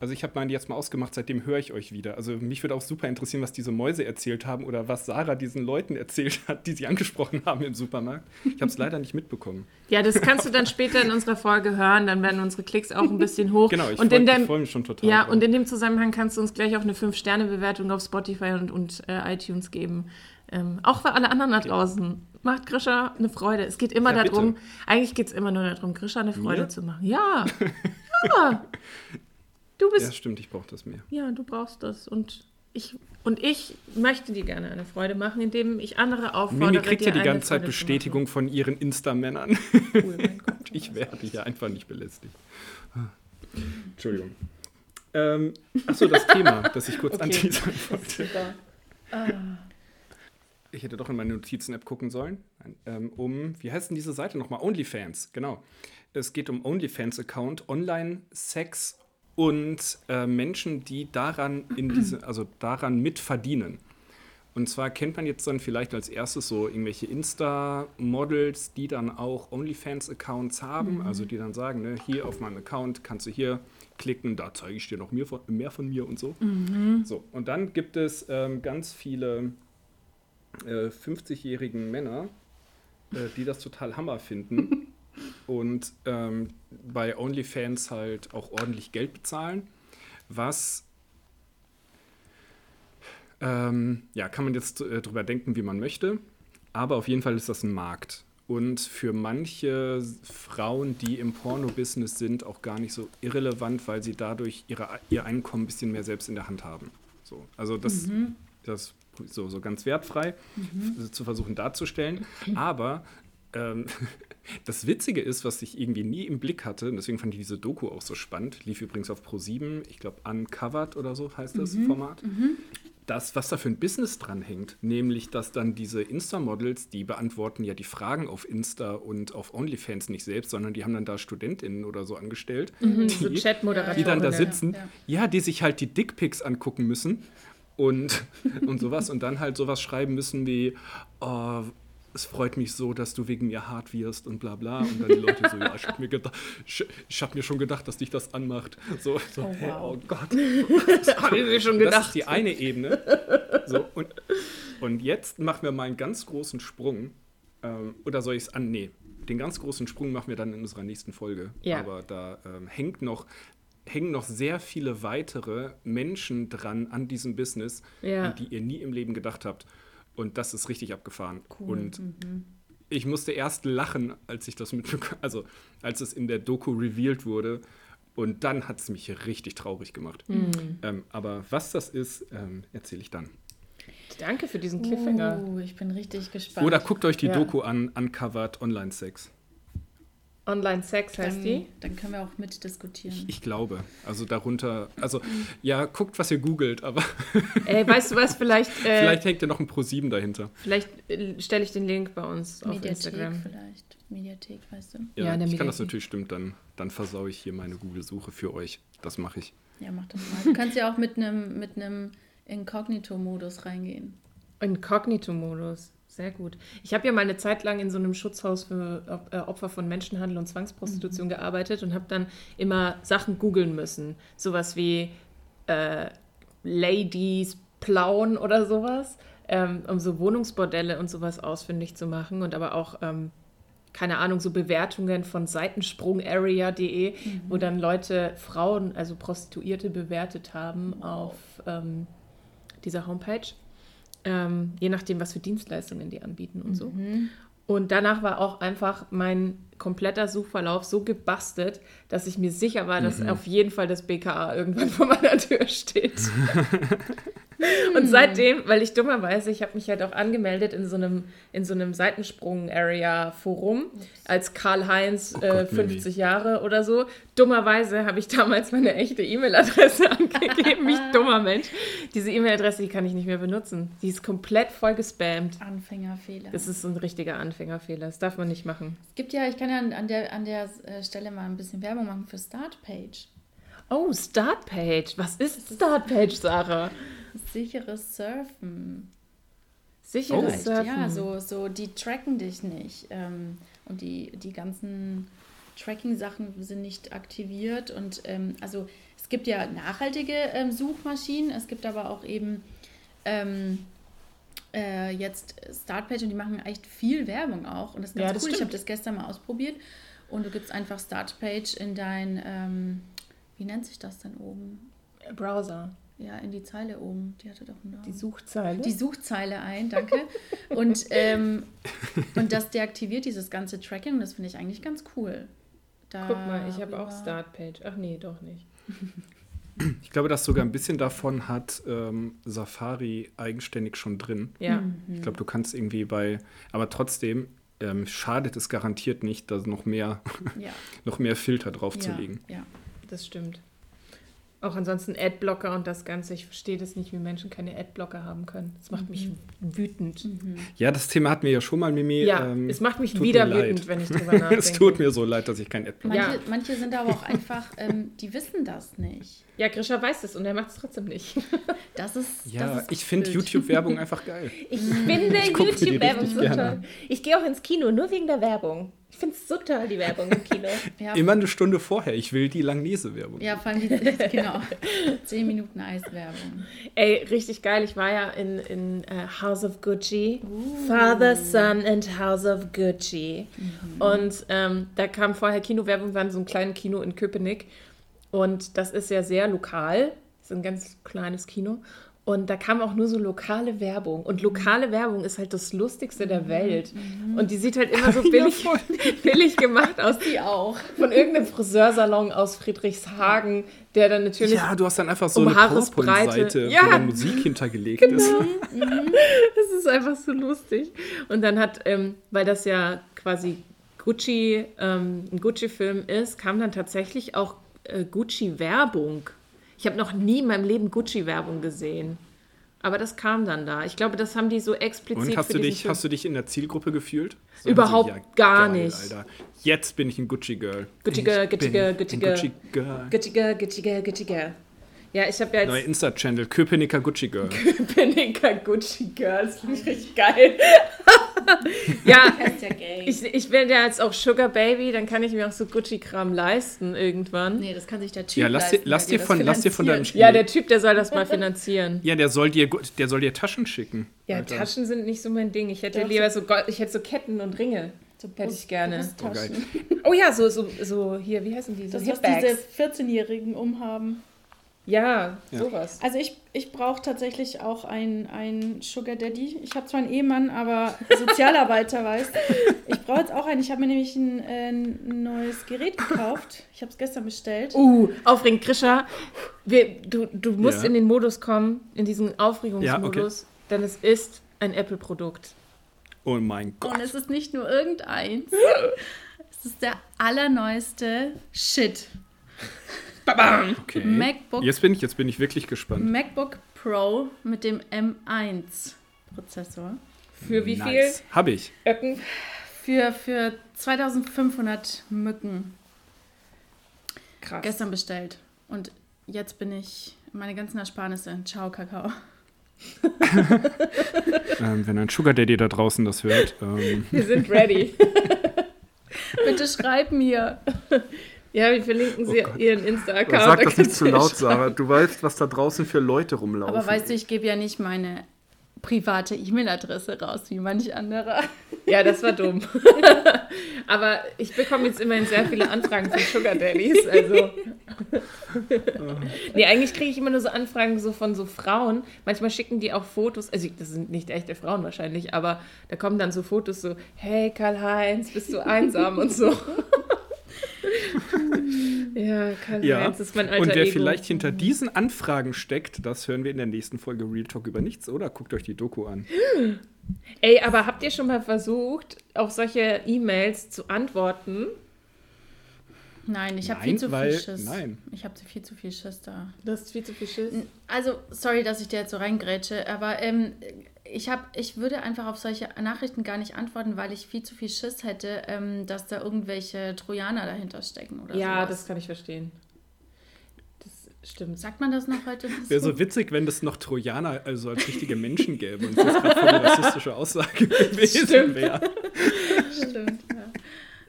Also ich habe meine jetzt mal ausgemacht, seitdem höre ich euch wieder. Also mich würde auch super interessieren, was diese Mäuse erzählt haben oder was Sarah diesen Leuten erzählt hat, die sie angesprochen haben im Supermarkt. Ich habe es leider nicht mitbekommen. Ja, das kannst du dann später in unserer Folge hören, dann werden unsere Klicks auch ein bisschen hoch. Genau, ich freue freu mich schon total. Ja, drauf. und in dem Zusammenhang kannst du uns gleich auch eine 5-Sterne-Bewertung auf Spotify und, und äh, iTunes geben. Ähm, auch für alle anderen da draußen. Macht Grisha eine Freude. Es geht immer Ja, darum, bitte. eigentlich geht es immer nur darum, Grisha eine Freude Mir? zu machen. Ja. ja. Du bist ja, stimmt, ich brauche das mehr. Ja, du brauchst das. Und ich, und ich möchte dir gerne eine Freude machen, indem ich andere auffordere. Mimi kriegt dir ja die ganze Zeit Freude Bestätigung von ihren Insta-Männern. Cool, mein Gott. Ich werde hier einfach nicht belästigt. Entschuldigung. Ähm, achso, das Thema, das ich kurz Okay. anteasern wollte. Super. Ich hätte doch in meine Notizen-App gucken sollen. Ähm, um, wie heißt denn diese Seite nochmal? OnlyFans, genau. Es geht um OnlyFans-Account, Online-Sex und äh, Menschen, die daran in diese, also daran mitverdienen. Und zwar kennt man jetzt dann vielleicht als erstes so irgendwelche Insta-Models, die dann auch OnlyFans-Accounts haben, also die dann sagen, ne, hier auf meinem Account kannst du hier klicken, da zeige ich dir noch mehr von, mehr von mir und so. So, und dann gibt es ähm, ganz viele äh, 50-jährigen Männer, äh, die das total Hammer finden und ähm, bei OnlyFans halt auch ordentlich Geld bezahlen, was ähm, ja, kann man jetzt äh, drüber denken, wie man möchte, aber auf jeden Fall ist das ein Markt. Und für manche Frauen, die im Porno-Business sind, auch gar nicht so irrelevant, weil sie dadurch ihre, ihr Einkommen ein bisschen mehr selbst in der Hand haben. So, also das, das so, so ganz wertfrei f- zu versuchen darzustellen. Aber ähm, das Witzige ist, was ich irgendwie nie im Blick hatte, und deswegen fand ich diese Doku auch so spannend, lief übrigens auf Pro7, ich glaube Uncovered oder so heißt das Format. Das, was da für ein Business dran hängt, nämlich, dass dann diese Insta-Models, die beantworten ja die Fragen auf Insta und auf OnlyFans nicht selbst, sondern die haben dann da StudentInnen oder so angestellt, Mhm, so die, Chat-Moderatoren. die dann da ja. sitzen, ja. ja, die sich halt die Dickpics angucken müssen und, und sowas und dann halt sowas schreiben müssen wie, oh, es freut mich so, dass du wegen mir hart wirst und bla bla. Und dann die Leute so, ja, ich habe mir, gedacht, ich, ich hab mir schon gedacht, dass dich das anmacht. So, so Oh, wow. oh Gott. Habe ich mir schon Das gedacht. ist die eine Ebene. So, und, und jetzt machen wir mal einen ganz großen Sprung. Ähm, oder soll ich es an? Nee, den ganz großen Sprung machen wir dann in unserer nächsten Folge. Ja. Aber da ähm, hängt noch, hängen noch sehr viele weitere Menschen dran an diesem Business, Ja. an die ihr nie im Leben gedacht habt. Und das ist richtig abgefahren. Cool. Und ich musste erst lachen, als ich das mitbekommen, also als es in der Doku revealed wurde. Und dann hat es mich richtig traurig gemacht. Ähm, aber was das ist, ähm, erzähle ich dann. Danke für diesen Cliffhanger. Uh, ich bin richtig gespannt. Oder guckt euch die Ja. Doku an, Uncovered Online Sex. Online Sex heißt Dann, die. dann können wir auch mitdiskutieren. Ich glaube. Also darunter, also ja, guckt, was ihr googelt, aber Ey, weißt du was, vielleicht, äh, vielleicht hängt ja noch ein Pro7 dahinter. vielleicht äh, stelle ich den Link bei uns auf Mediathek Instagram. vielleicht. Mediathek, weißt du? Ja, Ja, ich kann das Mediathek. natürlich stimmt, dann, dann versaue ich hier meine Google-Suche für euch. Das mache ich. Ja, mach das mal. Du kannst ja auch mit einem mit einem Inkognito-Modus reingehen. Inkognito-Modus. Sehr gut. Ich habe ja mal eine Zeit lang in so einem Schutzhaus für äh, Opfer von Menschenhandel und Zwangsprostitution gearbeitet und habe dann immer Sachen googeln müssen. Sowas wie äh, Ladies plauen oder sowas, ähm, um so Wohnungsbordelle und sowas ausfindig zu machen und aber auch, ähm, keine Ahnung, so Bewertungen von Seitensprungarea.de, wo dann Leute Frauen, also Prostituierte bewertet haben auf ähm, dieser Homepage. Ähm, je nachdem, was für Dienstleistungen die anbieten und so. Und danach war auch einfach mein kompletter Suchverlauf so gebastelt, dass ich mir sicher war, dass auf jeden Fall das BKA irgendwann vor meiner Tür steht. Und seitdem, weil ich dummerweise, ich habe mich halt auch angemeldet in so einem, in so einem Seitensprung-Area-Forum als Karl-Heinz Oh äh, Gott, Mimi. 50 Jahre oder so. Dummerweise habe ich damals meine echte E-Mail-Adresse angegeben. Ich dummer Mensch. Diese E-Mail-Adresse, die kann ich nicht mehr benutzen. Die ist komplett voll gespammt. Anfängerfehler. Das ist ein richtiger Anfängerfehler. Das darf man nicht machen. es gibt ja, ich kann ja an- der, an der äh, Stelle mal ein bisschen Werbung machen für Startpage. Oh, Startpage. Was ist Startpage, Sarah? Sicheres Surfen. Sicheres Oh. Surfen. Ja, so, so, die tracken dich nicht. Ähm, und die, die ganzen Tracking-Sachen sind nicht aktiviert. Und ähm, also es gibt ja nachhaltige ähm, Suchmaschinen, es gibt aber auch eben ähm, äh, jetzt Startpage und die machen echt viel Werbung auch. Und das ist ganz Ja, das cool. Ich stimmt. habe das gestern mal ausprobiert. Und du gibst einfach Startpage in dein, ähm, wie nennt sich das denn oben? Browser. Ja, in die Zeile oben. Die hatte doch einen Namen Die Suchzeile. die Suchzeile ein, danke. Und, ähm, und das deaktiviert dieses ganze Tracking und das finde ich eigentlich ganz cool. Guck mal, ich habe auch Startpage. Ach nee, doch nicht. Ich glaube, das sogar ein bisschen davon hat ähm, Safari eigenständig schon drin. Ja. Mhm. Ich glaube, du kannst irgendwie bei, aber trotzdem ähm, schadet es garantiert nicht, da noch mehr, Ja, noch mehr Filter draufzulegen. ja, ja. Das stimmt. Auch ansonsten Adblocker und das Ganze. Ich verstehe das nicht, wie Menschen keine Adblocker haben können. Das macht mich wütend. Ja, das Thema hatten wir ja schon mal, Mimi. Ja, Ähm, es macht mich wieder wütend, wenn ich drüber nachdenke. es tut mir so leid, dass ich kein Adblock Manche, Ja. manche sind aber auch einfach, ähm, die wissen das nicht. Ja, Grisha weiß es und er macht es trotzdem nicht. Das ist. Ja, das ist ich finde. YouTube-Werbung einfach geil. Ich finde YouTube-Werbung so toll. Ich gehe auch ins Kino, nur wegen der Werbung. Ich finde es so toll, die Werbung im Kino. Ja, Immer eine Stunde vorher. Ich will die Langnese-Werbung. ja, vor allem genau. 10 Minuten Eiswerbung. Ey, richtig geil. Ich war ja in, in äh, House of Gucci. Father, Son and House of Gucci. Und ähm, da kam vorher Kinowerbung, war in so einem kleinen Kino in Köpenick. Und das ist ja sehr lokal. Das ist ein ganz kleines Kino. Und da kam auch nur so lokale Werbung. Und lokale Werbung ist halt das Lustigste der Welt. Und die sieht halt immer so billig, billig gemacht aus. Die auch. Von irgendeinem Friseursalon aus Friedrichshagen, der dann natürlich Ja, du hast dann einfach so Um eine Haaresbreite. PowerPoint-Seite, Ja. wo dann Musik hintergelegt ist. Das ist einfach so lustig. Und dann hat, ähm, weil das ja quasi Gucci, ähm, ein Gucci-Film ist, kam dann tatsächlich auch äh, Gucci-Werbung. Ich habe noch nie in meinem Leben Gucci-Werbung gesehen. Aber das kam dann da. Ich glaube, das haben die so explizit Und hast für du, dich, Film- hast du dich in der Zielgruppe gefühlt? So, Überhaupt also, gar nicht. Alter. Jetzt bin ich ein Gucci-Girl. Gucci Girl, Gucci Girl, Gucci Girl. Gucci-Girl. Gucci Girl, Gucci Girl, Gucci Girl. Ja, ich habe ja Neuer jetzt Insta-Channel, Köpenicker Gucci-Girl. Pinnicker Gucci Girl. Das finde ich richtig geil. ja, Das ist ja gay. Ich, ich bin ja jetzt auch Sugar Baby, dann kann ich mir auch so Gucci-Kram leisten irgendwann. nee, das kann sich der Typ Ja, lass dir, leisten, lass der dir von, lass dir von deinem finanziert. Ja, der Typ, der soll das mal finanzieren. Ja, der soll dir, der soll dir Taschen schicken. Ja, Alter. Taschen sind nicht so mein Ding. Ich hätte Doch, lieber so Gold, ich hätte so Ketten und Ringe. So Hätte ich gerne. Brusttaschen. Oh ja, so, so, so hier, wie heißen die? So Das, was diese Hipbags. 14-Jährigen umhaben. Ja, Ja. sowas. Also ich, ich brauche tatsächlich auch einen, Sugar Daddy. Ich habe zwar einen Ehemann, aber Sozialarbeiter weiß. Ich brauche jetzt auch einen. Ich habe mir nämlich ein, äh, ein neues Gerät gekauft. Ich habe es gestern bestellt. Uh, aufregend, Krisha. Wir, du, du musst Ja. in den Modus kommen, in diesen Aufregungsmodus, denn es ist ein Apple-Produkt. Oh mein Gott. Und es ist nicht nur irgendeins. Das ist der allerneueste Shit. Okay. MacBook. Jetzt bin ich, jetzt bin ich wirklich gespannt. MacBook Pro mit dem M1 Prozessor. Für wie nice. Habe ich. viel Öcken? Für, für 2500 Mücken Krass. gestern bestellt. Und jetzt bin ich meine ganzen Ersparnisse. Ciao, Kakao. Ähm, wenn ein Sugar Daddy da draußen das hört. Ähm, Wir sind ready. Bitte schreib mir. Ja, wir verlinken sie Oh ihren Insta-Account. sag da das nicht zu laut. Sarah. Du weißt, was da draußen für Leute rumlaufen. Aber weißt du, ich gebe ja nicht meine private E-Mail-Adresse raus, wie manch anderer. Ja, das war dumm. Aber ich bekomme jetzt immerhin sehr viele Anfragen von Sugar Daddies. Also. nee, eigentlich kriege ich immer nur so Anfragen so von so Frauen. Manchmal schicken die auch Fotos, also das sind nicht echte Frauen wahrscheinlich, aber da kommen dann so Fotos so, hey Karl-Heinz, bist du einsam und so. ja, Karl-Heinz Ja, ist mein alter und wer Ego. vielleicht hinter diesen Anfragen steckt, das hören wir in der nächsten Folge Real Talk über nichts, oder? Guckt euch die Doku an. Ey, aber habt ihr schon mal versucht, auf solche E-Mails zu antworten? Nein, ich habe viel zu weil- viel Schiss. nein. Ich habe viel zu viel Schiss da. Du hast viel zu viel Schiss. Also, sorry, dass ich dir jetzt so reingrätsche, aber ähm, ich, hab, ich würde einfach auf solche Nachrichten gar nicht antworten, weil ich viel zu viel Schiss hätte, ähm, dass da irgendwelche Trojaner dahinter stecken oder Ja, sowas. das kann ich verstehen. Das stimmt. Sagt man das noch heute? Wäre so witzig, wenn es noch Trojaner also als richtige Menschen gäbe und das eine rassistische Aussage gewesen Stimmt. wäre. Stimmt, ja.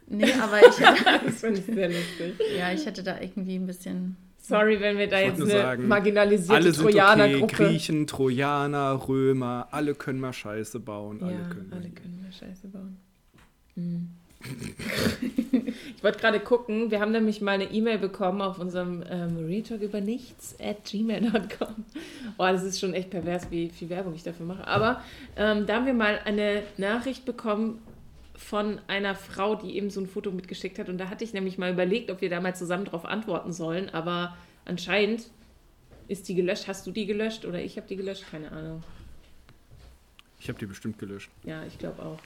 Nee, aber ich hätte, Das finde ich sehr lustig. ja, ich hätte da irgendwie ein bisschen. Sorry, wenn wir da jetzt eine sagen, marginalisierte Alle sind okay, Trojanergruppe. Griechen, Trojaner, Römer, alle können mal Scheiße bauen. alle ja, können. alle können mal Scheiße bauen. Hm. ich wollte gerade gucken, wir haben nämlich mal eine E-Mail bekommen auf unserem ähm, Retalk über nichts at gmail.com. Boah, das ist schon echt pervers, wie viel Werbung ich dafür mache. Aber ähm, da haben wir mal eine Nachricht bekommen von einer Frau, die eben so ein Foto mitgeschickt hat. Und da hatte ich nämlich mal überlegt, ob wir da mal zusammen drauf antworten sollen. Aber anscheinend ist die gelöscht. Hast du die gelöscht oder ich habe die gelöscht? Keine Ahnung. Ich habe die bestimmt gelöscht. Ja, ich glaube auch.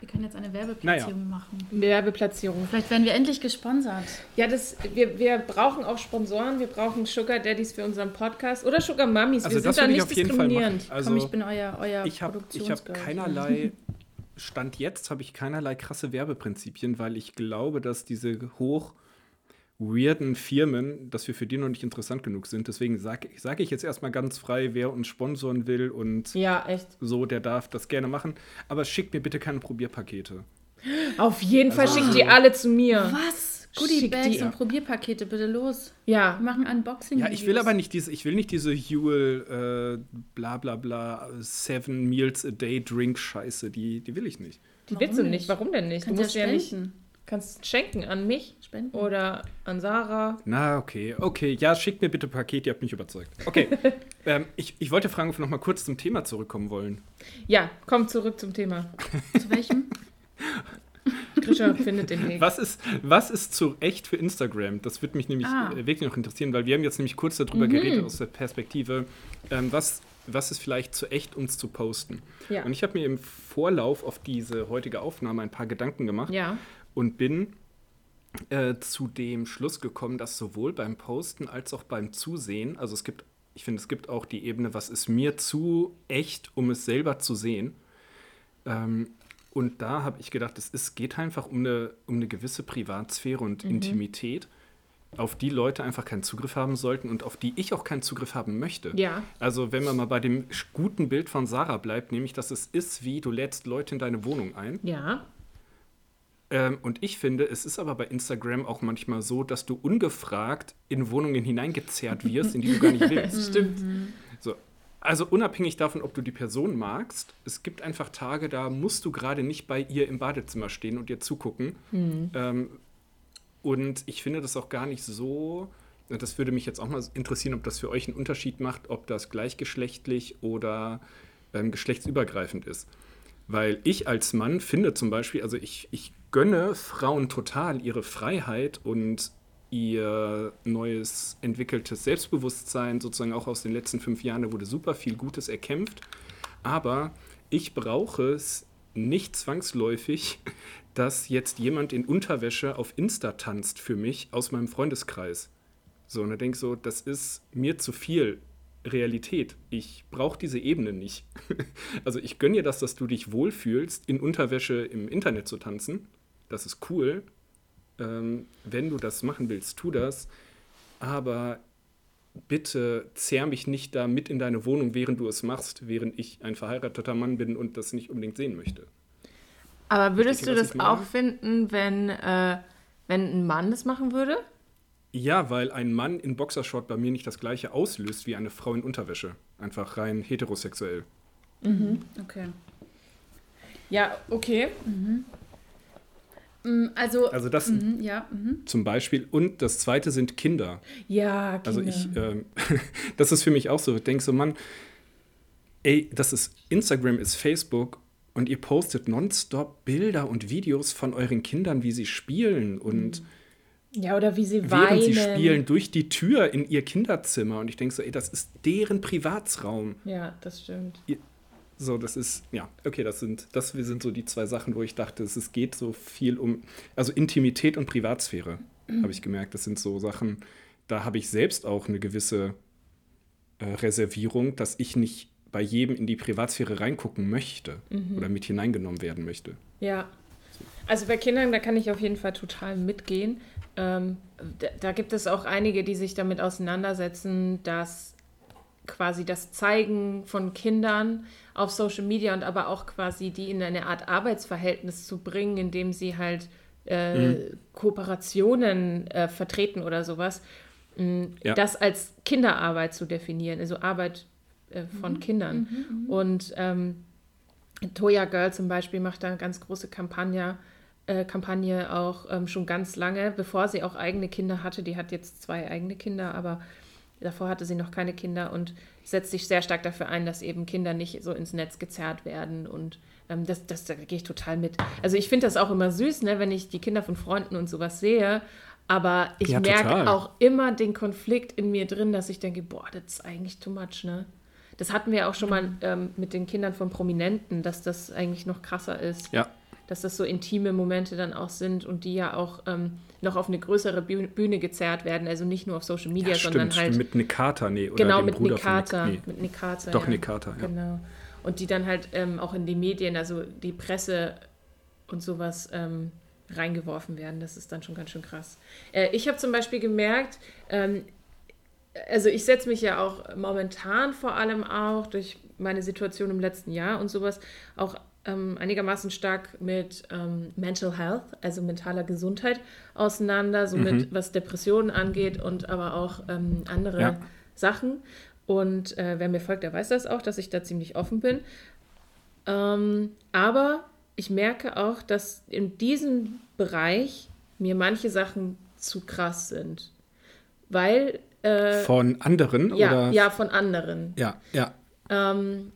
Wir können jetzt eine Werbeplatzierung machen. Werbeplatzierung. Vielleicht werden wir endlich gesponsert. Ja, das, wir, wir brauchen auch Sponsoren, wir brauchen Sugar Daddies für unseren Podcast oder Sugar Mummies. Also wir das sind da würde ich nicht auf jeden Fall machen. Also Komm, ich bin euer, euer ich habe hab keinerlei, Stand jetzt habe ich keinerlei krasse Werbeprinzipien, weil ich glaube, dass diese hoch weirden Firmen, dass wir für die noch nicht interessant genug sind. Deswegen sage sag ich jetzt erstmal ganz frei, wer uns sponsoren will und Ja, echt. so, der darf das gerne machen. Aber schickt mir bitte keine Probierpakete. Auf jeden Fall Also- schickt die alle zu mir. Was? Schick Goodie-Bags die- und Probierpakete, bitte los. Ja, Wir machen Unboxing. Ja, ich will aber nicht diese, ich will nicht diese Huel äh, bla bla bla Seven Meals a Day Drink Scheiße, die, die will ich nicht. die Warum willst du nicht. nicht? Warum denn nicht? Kannst du musst ja ja nicht. Kannst schenken an mich Spenden. oder an Sarah. Na, okay, okay. Ja, schickt mir bitte Paket, ihr habt mich überzeugt. Okay. ähm, ich, ich wollte fragen, ob wir noch mal kurz zum Thema zurückkommen wollen. Ja, komm zurück zum Thema. Zu welchem? Grisha findet den Weg. Was ist, was ist zu echt für Instagram? Das würde mich nämlich Ah. äh, wirklich noch interessieren, weil wir haben jetzt nämlich kurz darüber geredet aus der Perspektive, ähm, was, was ist vielleicht zu echt, uns zu posten. Ja. Und ich habe mir im Vorlauf auf diese heutige Aufnahme ein paar Gedanken gemacht Ja. Und bin äh, zu dem Schluss gekommen, dass sowohl beim Posten als auch beim Zusehen, also es gibt, ich finde, es gibt auch die Ebene, was ist mir zu echt, um es selber zu sehen. Ähm, und da habe ich gedacht, es ist, geht einfach um eine, um eine gewisse Privatsphäre und Mhm. Intimität, auf die Leute einfach keinen Zugriff haben sollten und auf die ich auch keinen Zugriff haben möchte. Ja. Also wenn man mal bei dem guten Bild von Sarah bleibt, nämlich dass es ist wie, du lädst Leute in deine Wohnung ein. Ja. Ähm, und ich finde, es ist aber bei Instagram auch manchmal so, dass du ungefragt in Wohnungen hineingezerrt wirst, in die du gar nicht willst. Stimmt. So. Also unabhängig davon, ob du die Person magst, es gibt einfach Tage, da musst du gerade nicht bei ihr im Badezimmer stehen und ihr zugucken. Ähm, und ich finde das auch gar nicht so. Das würde mich jetzt auch mal interessieren, ob das für euch einen Unterschied macht, ob das gleichgeschlechtlich oder ähm, geschlechtsübergreifend ist. Weil ich als Mann finde zum Beispiel, also ich, ich gönne Frauen total ihre Freiheit und ihr neues entwickeltes Selbstbewusstsein, sozusagen auch aus den letzten fünf Jahren, da wurde super viel Gutes erkämpft. Aber ich brauche es nicht zwangsläufig, dass jetzt jemand in Unterwäsche auf Insta tanzt für mich aus meinem Freundeskreis. So, und da denke so, das ist mir zu viel Realität. Ich brauche diese Ebene nicht. also ich gönne dir das, dass du dich wohlfühlst, in Unterwäsche im Internet zu tanzen. Das ist cool. Ähm, wenn du das machen willst, tu das. Aber bitte zehr mich nicht da mit in deine Wohnung, während du es machst, während ich ein verheirateter Mann bin und das nicht unbedingt sehen möchte. Aber würdest du das auch finden, wenn, äh, wenn ein Mann das machen würde? Ja, weil ein Mann in Boxershort bei mir nicht das gleiche auslöst wie eine Frau in Unterwäsche. Einfach rein heterosexuell. Mhm, okay. Ja, okay. Mhm. Also, also das mhm, ja, mhm. zum Beispiel. Und das zweite sind Kinder. Ja, Kinder. Also ich, äh, das ist für mich auch so. Ich denke so, Mann, ey, das ist Instagram ist Facebook und ihr postet nonstop Bilder und Videos von euren Kindern, wie sie spielen und mhm ja, oder wie sie weinen. Während sie spielen durch die Tür in ihr Kinderzimmer. Und ich denke so, ey, das ist deren Privatsraum. Ja, das stimmt. So, das ist, ja, okay, das sind, das sind so die zwei Sachen, wo ich dachte, es geht so viel um, also Intimität und Privatsphäre, mhm. habe ich gemerkt. Das sind so Sachen, da habe ich selbst auch eine gewisse äh, Reservierung, dass ich nicht bei jedem in die Privatsphäre reingucken möchte mhm. oder mit hineingenommen werden möchte. Ja. Also bei Kindern, da kann ich auf jeden Fall total mitgehen. Ähm, da, da, gibt es auch einige, die sich damit auseinandersetzen, dass quasi das Zeigen von Kindern auf Social Media und aber auch quasi die in eine Art Arbeitsverhältnis zu bringen, indem sie halt äh, mhm. Kooperationen äh, vertreten oder sowas, mh, ja. das als Kinderarbeit zu definieren, also Arbeit äh, von mhm. Kindern. Mhm, mhm. und ähm, Toya Girl zum Beispiel macht da eine ganz große Kampagne äh, Kampagne auch ähm, schon ganz lange, bevor sie auch eigene Kinder hatte. Die hat jetzt zwei eigene Kinder, aber davor hatte sie noch keine Kinder und setzt sich sehr stark dafür ein, dass eben Kinder nicht so ins Netz gezerrt werden und ähm, das, das, da gehe ich total mit. Also ich finde das auch immer süß, ne, wenn ich die Kinder von Freunden und sowas sehe, aber ich ja, merke auch immer den Konflikt in mir drin, dass ich denke, boah, das ist eigentlich too much, ne? Das hatten wir auch schon mal ähm, mit den Kindern von Prominenten, dass das eigentlich noch krasser ist. Ja dass das so intime Momente dann auch sind und die ja auch ähm, noch auf eine größere Bühne gezerrt werden. Also nicht nur auf Social Media, ja, stimmt, sondern halt. Mit Nikata, nee. Oder genau, mit Bruder Nikata. Nick, nee. Mit Nikata. Doch, ja. Nikata, ja. Genau. Und die dann halt ähm, auch in die Medien, also die Presse und sowas ähm, reingeworfen werden. Das ist dann schon ganz schön krass. Äh, ich habe zum Beispiel gemerkt, ähm, also ich setze mich ja auch momentan vor allem auch durch meine Situation im letzten Jahr und sowas auch ähm, einigermaßen stark mit ähm, Mental Health, also mentaler Gesundheit, auseinander, so mhm. was Depressionen angeht und aber auch ähm, andere ja. Sachen. Und äh, wer mir folgt, der weiß das auch, dass ich da ziemlich offen bin. Ähm, aber ich merke auch, dass in diesem Bereich mir manche Sachen zu krass sind. Weil. Äh, von anderen? Ja, oder? ja, von anderen. Ja, ja. Ähm,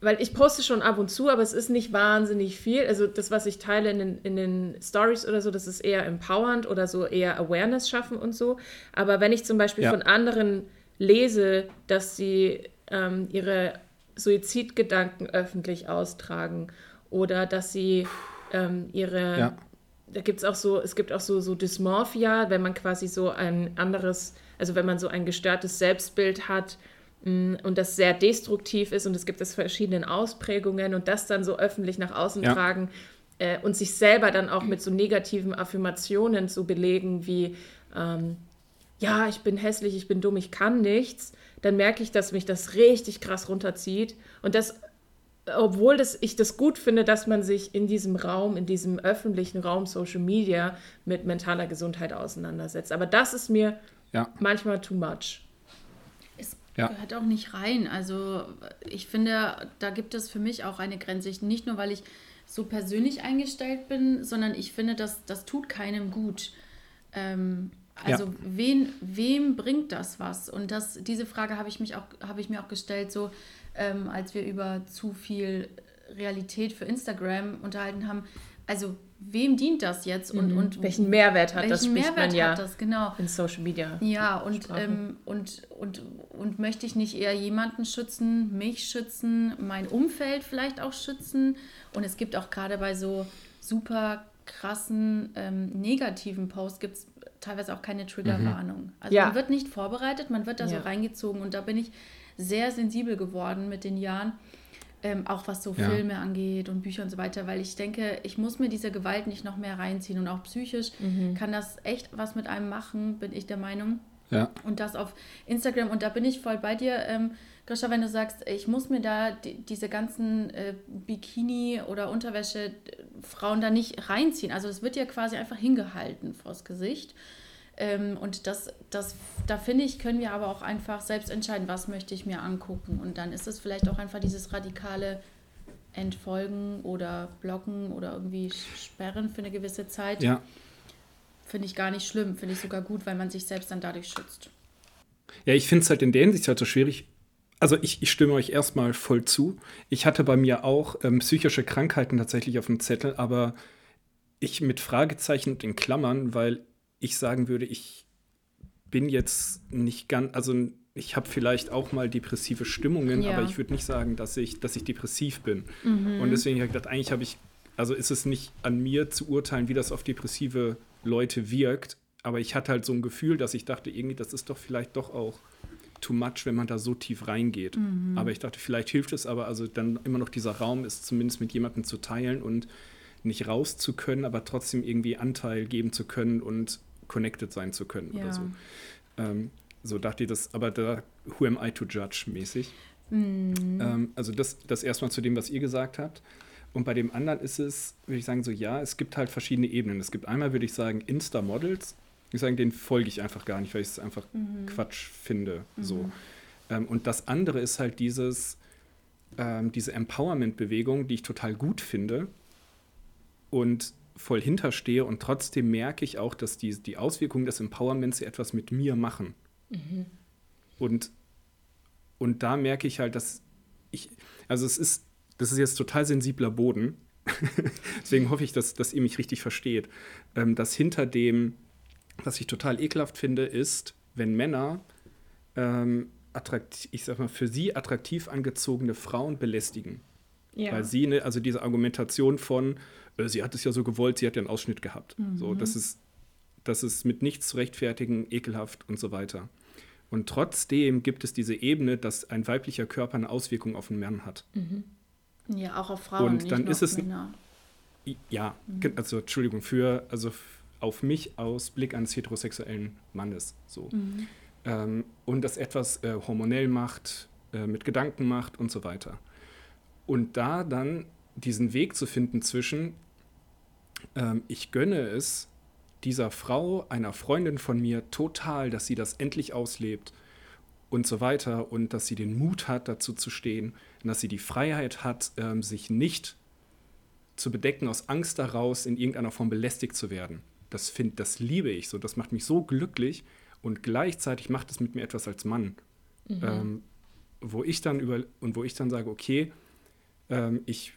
weil ich poste schon ab und zu, aber es ist nicht wahnsinnig viel. Also das, was ich teile in den, in den Stories oder so, das ist eher empowernd oder so eher Awareness schaffen und so. Aber wenn ich zum Beispiel ja. von anderen lese, dass sie ähm, ihre Suizidgedanken öffentlich austragen oder dass sie ähm, ihre, ja. da gibt es auch so, es gibt auch so, so Dysmorphia, wenn man quasi so ein anderes, also wenn man so ein gestörtes Selbstbild hat, und das sehr destruktiv ist und es gibt es verschiedene Ausprägungen und das dann so öffentlich nach außen ja. tragen äh, und sich selber dann auch mit so negativen Affirmationen zu belegen wie ähm, ja, ich bin hässlich, ich bin dumm, ich kann nichts, dann merke ich, dass mich das richtig krass runterzieht und das obwohl das, ich das gut finde, dass man sich in diesem Raum, in diesem öffentlichen Raum Social Media mit mentaler Gesundheit auseinandersetzt. Aber das ist mir ja. manchmal too much ja. gehört auch nicht rein. Also ich finde, da gibt es für mich auch eine Grenze. Nicht nur, weil ich so persönlich eingestellt bin, sondern ich finde, dass das tut keinem gut. Ähm, also ja. wen, wem bringt das was? Und das, diese Frage habe ich, mich auch, habe ich mir auch gestellt, so ähm, als wir über zu viel Realität für Instagram unterhalten haben. Also wem dient das jetzt und, Mhm. und Welchen Mehrwert hat welchen das, spricht Mehrwert man ja hat das, genau. in Social Media. Ja, und, ähm, und, und, und möchte ich nicht eher jemanden schützen, mich schützen, mein Umfeld vielleicht auch schützen? Und es gibt auch gerade bei so super krassen ähm, negativen Posts gibt es teilweise auch keine Triggerwarnung. Also Ja. man wird nicht vorbereitet, man wird da Ja. so reingezogen und da bin ich sehr sensibel geworden mit den Jahren. Ähm, auch was so Ja. Filme angeht und Bücher und so weiter, weil ich denke, ich muss mir diese Gewalt nicht noch mehr reinziehen und auch psychisch kann das echt was mit einem machen, bin ich der Meinung. Ja. Und das auf Instagram. Und da bin ich voll bei dir, ähm, Grisha, wenn du sagst, ich muss mir da die, diese ganzen äh, Bikini- oder Unterwäsche-Frauen da nicht reinziehen. Also es wird ja quasi einfach hingehalten vors Gesicht. Ähm, und das, das, da finde ich, können wir aber auch einfach selbst entscheiden, was möchte ich mir angucken. Und dann ist es vielleicht auch einfach dieses radikale Entfolgen oder blocken oder irgendwie sperren für eine gewisse Zeit. Ja. Finde ich gar nicht schlimm, finde ich sogar gut, weil man sich selbst dann dadurch schützt. Ja, ich finde es halt in der Hinsicht halt so schwierig. Also ich, ich stimme euch erstmal voll zu. Ich hatte bei mir auch ähm, psychische Krankheiten tatsächlich auf dem Zettel, aber ich mit Fragezeichen und in Klammern, weil ich sagen würde, ich bin jetzt nicht ganz, also ich habe vielleicht auch mal depressive Stimmungen, Ja. aber ich würde nicht sagen, dass ich, dass ich depressiv bin. Und deswegen habe ich gedacht, eigentlich habe ich, also ist es nicht an mir zu urteilen, wie das auf depressive Leute wirkt, aber ich hatte halt so ein Gefühl, dass ich dachte, irgendwie, das ist doch vielleicht doch auch too much, wenn man da so tief reingeht. Aber ich dachte, vielleicht hilft es aber, also dann immer noch dieser Raum ist, zumindest mit jemandem zu teilen und nicht raus zu können, aber trotzdem irgendwie Anteil geben zu können und connected sein zu können Ja. oder so. Ähm, so dachte ich das, aber da, who am I to judge mäßig. Ähm, also das, das erstmal zu dem, was ihr gesagt habt. Und bei dem anderen ist es, würde ich sagen, so ja, es gibt halt verschiedene Ebenen. Es gibt einmal, würde ich sagen, Insta-Models. Ich sagen, denen folge ich einfach gar nicht, weil ich es einfach Quatsch finde. So. Ähm, und das andere ist halt dieses, ähm, diese Empowerment-Bewegung, die ich total gut finde und voll hinterstehe. Und trotzdem merke ich auch, dass die, die Auswirkungen des Empowerments etwas mit mir machen. Und, und da merke ich halt, dass ich, also es ist, das ist jetzt total sensibler Boden. Deswegen hoffe ich, dass, dass ihr mich richtig versteht. Ähm, dass hinter dem, was ich total ekelhaft finde, ist, wenn Männer ähm, attraktiv, ich sag mal, für sie attraktiv angezogene Frauen belästigen. Ja. Weil sie, ne, also diese Argumentation von, sie hat es ja so gewollt, sie hat ja einen Ausschnitt gehabt. So, das ist, das ist mit nichts zu rechtfertigen, ekelhaft und so weiter. Und trotzdem gibt es diese Ebene, dass ein weiblicher Körper eine Auswirkung auf einen Mann hat. Ja, auch auf Frauen, Und dann ist es- Männer. Ja, ge- also Entschuldigung, für, also auf mich aus Blick eines heterosexuellen Mannes. So. Ähm, und das etwas äh, hormonell macht, äh, mit Gedanken macht und so weiter. Und da dann diesen Weg zu finden zwischen, ähm, ich gönne es dieser Frau, einer Freundin von mir, total, dass sie das endlich auslebt und so weiter und dass sie den Mut hat, dazu zu stehen und dass sie die Freiheit hat, ähm, sich nicht zu bedecken aus Angst daraus, in irgendeiner Form belästigt zu werden. Das, find, das liebe ich so, das macht mich so glücklich und gleichzeitig macht es mit mir etwas als Mann. Ähm, wo ich dann über und wo ich dann sage, okay, ähm, ich,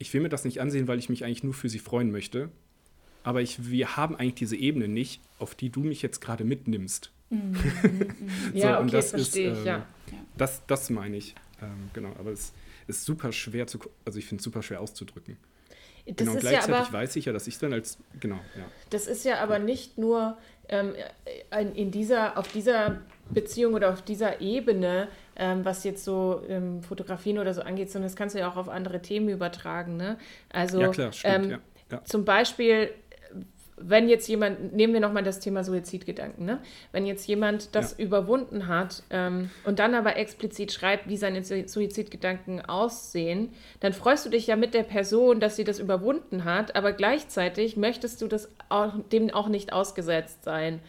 ich will mir das nicht ansehen, weil ich mich eigentlich nur für sie freuen möchte. Aber ich, wir haben eigentlich diese Ebene nicht, auf die du mich jetzt gerade mitnimmst. ja, und okay, das verstehe ist, ich, ähm, ja. Das, das meine ich. Ähm, genau, aber es ist super schwer zu, also ich finde es super schwer auszudrücken. Das genau, ist ja gleichzeitig aber, weiß ich ja, dass ich dann als, genau, ja. Das ist ja aber nicht nur ähm, in dieser, auf dieser Beziehung oder auf dieser Ebene, ähm, was jetzt so ähm, Fotografien oder so angeht, sondern das kannst du ja auch auf andere Themen übertragen. Ne? Also Ja, klar, stimmt, ähm, ja, ja. zum Beispiel, wenn jetzt jemand, nehmen wir nochmal das Thema Suizidgedanken, ne? wenn jetzt jemand das Ja. überwunden hat ähm, und dann aber explizit schreibt, wie seine Su- Suizidgedanken aussehen, dann freust du dich ja mit der Person, dass sie das überwunden hat, aber gleichzeitig möchtest du das auch, dem auch nicht ausgesetzt sein.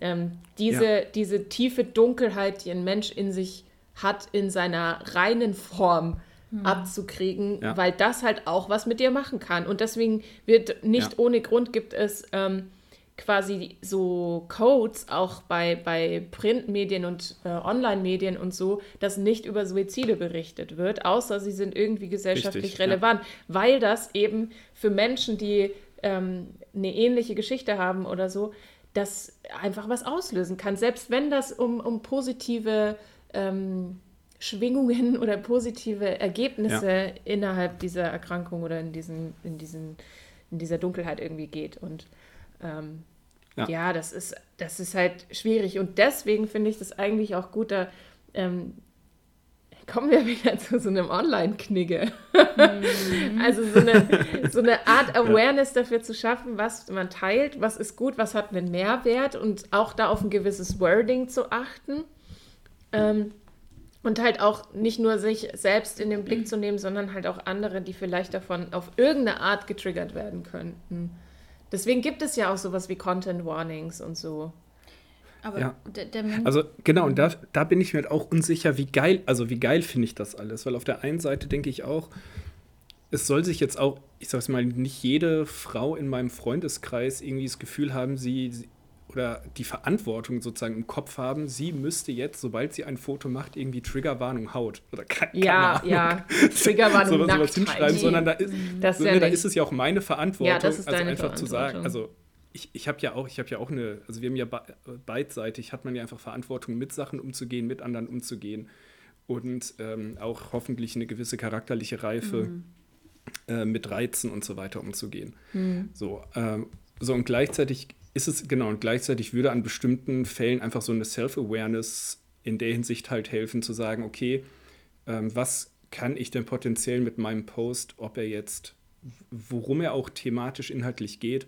Ähm, diese, Ja. diese tiefe Dunkelheit, die ein Mensch in sich hat, in seiner reinen Form abzukriegen, Ja. weil das halt auch was mit dir machen kann. Und deswegen wird nicht Ja. ohne Grund gibt es ähm, quasi so Codes auch bei, bei Printmedien und äh, Online-Medien und so, dass nicht über Suizide berichtet wird, außer sie sind irgendwie gesellschaftlich Richtig, ja. relevant, weil das eben für Menschen, die ähm, eine ähnliche Geschichte haben oder so, das einfach was auslösen kann. Selbst wenn das um, um positive ähm, Schwingungen oder positive Ergebnisse ja. innerhalb dieser Erkrankung oder in, diesen, in, diesen, in dieser Dunkelheit irgendwie geht. Und ähm, ja. ja, das, ist, das ist halt schwierig. Und deswegen finde ich das eigentlich auch gut, da ähm, kommen wir wieder zu so einem Online-Knigge. Mhm. also so eine, so eine Art Awareness dafür zu schaffen, was man teilt, was ist gut, was hat einen Mehrwert und auch da auf ein gewisses Wording zu achten. Ähm, und halt auch nicht nur sich selbst in den Blick zu nehmen, sondern halt auch andere, die vielleicht davon auf irgendeine Art getriggert werden könnten. Deswegen gibt es ja auch sowas wie Content Warnings und so. Aber ja. der, der also genau, und da, da bin ich mir halt auch unsicher, wie geil, also wie geil finde ich das alles. Weil auf der einen Seite denke ich auch, es soll sich jetzt auch, ich sag's mal, nicht jede Frau in meinem Freundeskreis irgendwie das Gefühl haben, sie, sie oder die Verantwortung sozusagen im Kopf haben, sie müsste jetzt, sobald sie ein Foto macht, irgendwie Triggerwarnung Haut oder keine, ja, Ahnung. Ja, Triggerwarnung so, sowas hinschreiben, sondern da ist, das ja da ist es ja auch meine Verantwortung, ja, das ist also einfach zu sagen, also ich, ich habe ja auch, ich habe ja auch eine, also wir haben ja beidseitig, hat man ja einfach Verantwortung, mit Sachen umzugehen, mit anderen umzugehen und ähm, auch hoffentlich eine gewisse charakterliche Reife mhm. äh, mit Reizen und so weiter umzugehen. Mhm. So, ähm, so und gleichzeitig ist es, genau, und gleichzeitig würde an bestimmten Fällen einfach so eine Self-Awareness in der Hinsicht halt helfen, zu sagen, okay, ähm, was kann ich denn potenziell mit meinem Post, ob er jetzt, worum er auch thematisch inhaltlich geht,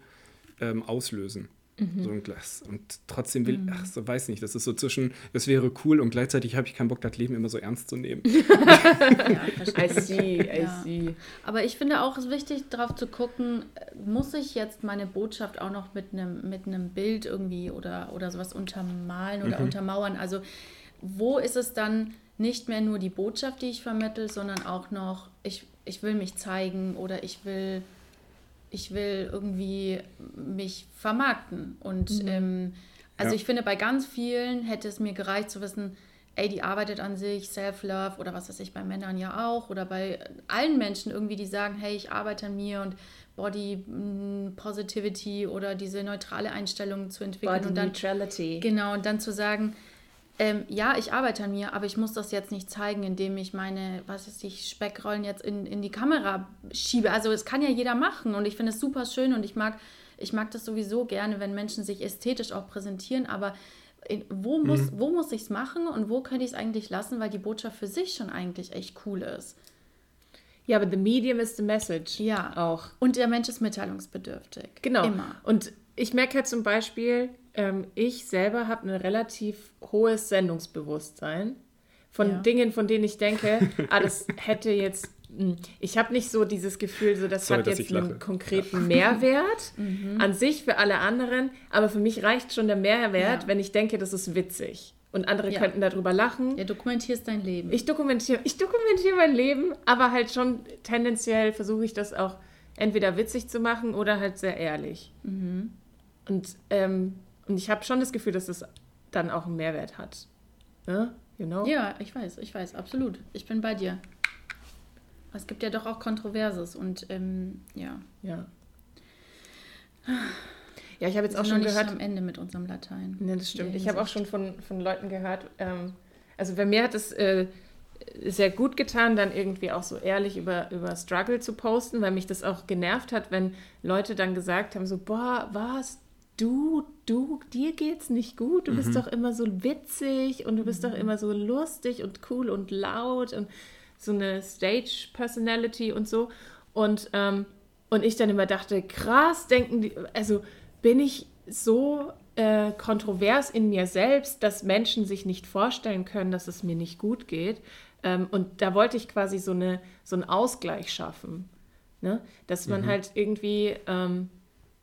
ähm, auslösen. Mhm. So ein Glas. Und trotzdem will, mhm. ach, so weiß nicht, das ist so zwischen, das wäre cool und gleichzeitig habe ich keinen Bock, das Leben immer so ernst zu nehmen. ja, I see, I ja. see. Aber ich finde auch es ist wichtig, darauf zu gucken, muss ich jetzt meine Botschaft auch noch mit einem mit Bild irgendwie oder, oder sowas untermalen oder mhm. untermauern? Also, wo ist es dann nicht mehr nur die Botschaft, die ich vermittle, sondern auch noch, ich, ich will mich zeigen oder ich will ich will irgendwie mich vermarkten. Und mhm. ähm, also ja. ich finde, bei ganz vielen hätte es mir gereicht zu wissen, ey, die arbeitet an sich, Self-Love oder was weiß ich, bei Männern ja auch oder bei allen Menschen irgendwie, die sagen, hey, ich arbeite an mir und Body mm, Positivity oder diese neutrale Einstellung zu entwickeln. Body und dann, Neutrality. Genau, und dann zu sagen, ähm, ja, ich arbeite an mir, aber ich muss das jetzt nicht zeigen, indem ich meine, was ist ich, Speckrollen jetzt in, in die Kamera schiebe. Also es kann ja jeder machen und ich finde es super schön und ich mag, ich mag das sowieso gerne, wenn Menschen sich ästhetisch auch präsentieren, aber in, wo muss, mhm. wo muss ich es machen und wo könnte ich es eigentlich lassen, weil die Botschaft für sich schon eigentlich echt cool ist. Ja, aber the medium is the message. Ja. Auch. Und der Mensch ist mitteilungsbedürftig. Genau. Immer. Und ich merke halt zum Beispiel, ähm, ich selber habe ein relativ hohes Sendungsbewusstsein von ja. Dingen, von denen ich denke, ah, das hätte jetzt, hm, ich habe nicht so dieses Gefühl, so das Sorry, hat jetzt einen konkreten ja. Mehrwert mhm. an sich für alle anderen, aber für mich reicht schon der Mehrwert, ja. wenn ich denke, das ist witzig. Und andere könnten darüber lachen. Ja, dokumentierst dein Leben. Ich dokumentiere, ich dokumentiere mein Leben, aber halt schon tendenziell versuche ich das auch entweder witzig zu machen oder halt sehr ehrlich. Mhm. Und ähm, und ich habe schon das Gefühl, dass es dann auch einen Mehrwert hat. Ne? You know? Ja, ich weiß, ich weiß, absolut. Ich bin bei dir. Es gibt ja doch auch Kontroverses und ähm, ja. Ja. Ja, ich habe jetzt auch schon gehört. am Ende mit unserem Latein. Ne, das stimmt. Ich habe auch schon von, von Leuten gehört, ähm, also bei mir hat es äh, sehr gut getan, dann irgendwie auch so ehrlich über, über Struggle zu posten, weil mich das auch genervt hat, wenn Leute dann gesagt haben, so, boah, was, du, du, dir geht's nicht gut, du mhm. bist doch immer so witzig und du bist mhm. doch immer so lustig und cool und laut und so eine Stage-Personality und so. Und, ähm, und ich dann immer dachte, krass, denken die, also bin ich so äh, kontrovers in mir selbst, dass Menschen sich nicht vorstellen können, dass es mir nicht gut geht. Ähm, und da wollte ich quasi so, eine, so einen Ausgleich schaffen. Ne? Dass man mhm. halt irgendwie ähm,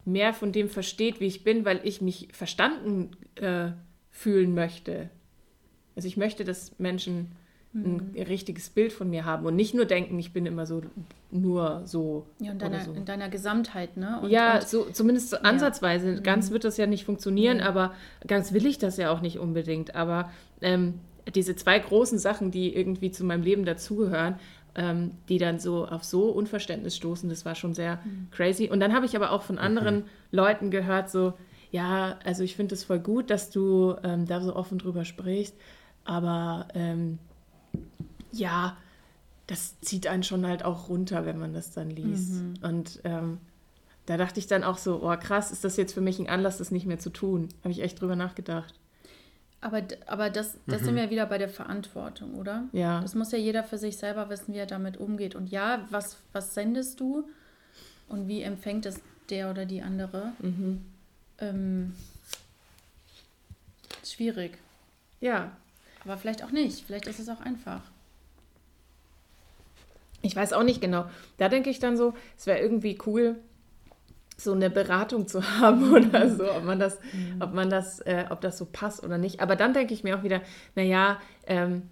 mehr von dem versteht, wie ich bin, weil ich mich verstanden äh, fühlen möchte. Also ich möchte, dass Menschen ein mhm. richtiges Bild von mir haben und nicht nur denken, ich bin immer so nur so. Ja, in deiner, so. in deiner Gesamtheit, ne? Und, ja, so, zumindest so ansatzweise. Ja. Ganz mhm. wird das ja nicht funktionieren, mhm. aber ganz will ich das ja auch nicht unbedingt. Aber ähm, diese zwei großen Sachen, die irgendwie zu meinem Leben dazugehören, ähm, die dann so auf so Unverständnis stoßen. Das war schon sehr crazy. Und dann habe ich aber auch von anderen Leuten gehört, so, ja, also ich finde es voll gut, dass du ähm, da so offen drüber sprichst, aber ähm, ja, das zieht einen schon halt auch runter, wenn man das dann liest. Und ähm, da dachte ich dann auch so, oh krass, ist das jetzt für mich ein Anlass, das nicht mehr zu tun? Habe ich echt drüber nachgedacht. Aber, aber das, das sind wir wieder bei der Verantwortung, oder? Ja. Das muss ja jeder für sich selber wissen, wie er damit umgeht. Und ja, was, was sendest du und wie empfängt es der oder die andere? Ähm, schwierig. Ja, Aber vielleicht auch nicht. Vielleicht ist es auch einfach. Ich weiß auch nicht genau. Da denke ich dann so, es wäre irgendwie cool, so eine Beratung zu haben oder so, ob man das, ob man das, äh, ob das so passt oder nicht. Aber dann denke ich mir auch wieder, naja, ähm,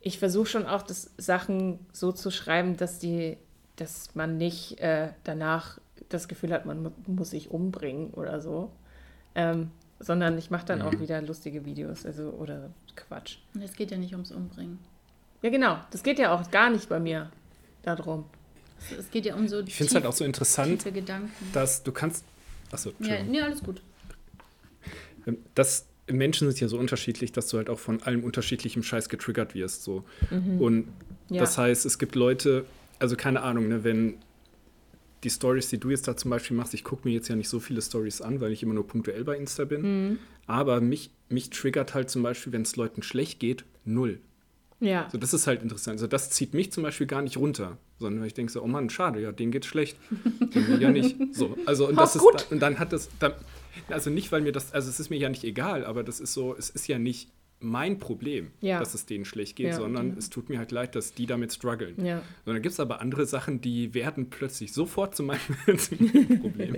ich versuche schon auch, das Sachen so zu schreiben, dass die, dass man nicht äh, danach das Gefühl hat, man mu muss sich umbringen oder so. Ähm, sondern ich mache dann auch wieder lustige Videos, also oder Quatsch. Und es geht ja nicht ums Umbringen. Ja, genau. Das geht ja auch gar nicht bei mir darum. Es, es geht ja um so Ich finde es halt auch so interessant, dass du kannst. Achso, Ja, nee, alles gut. Ähm, Das Menschen sind ja so unterschiedlich, dass du halt auch von allem unterschiedlichem Scheiß getriggert wirst. So. Und Ja. das heißt, es gibt Leute, also keine Ahnung, ne, wenn die Stories, die du jetzt da zum Beispiel machst, ich gucke mir jetzt ja nicht so viele Stories an, weil ich immer nur punktuell bei Insta bin. Aber mich, mich triggert halt zum Beispiel, wenn es Leuten schlecht geht, null. Ja. So, das ist halt interessant. Also das zieht mich zum Beispiel gar nicht runter, sondern ich denke so, oh Mann, schade, ja, denen geht's schlecht. Dem ja nicht. So, also und das Ach, gut. ist und dann hat das dann, also nicht, weil mir das, also es ist mir ja nicht egal, aber das ist so, es ist ja nicht mein Problem, Ja. dass es denen schlecht geht, Ja. sondern es tut mir halt leid, dass die damit strugglen. Ja. Dann gibt es aber andere Sachen, die werden plötzlich sofort zu meinem, zu meinem Problem.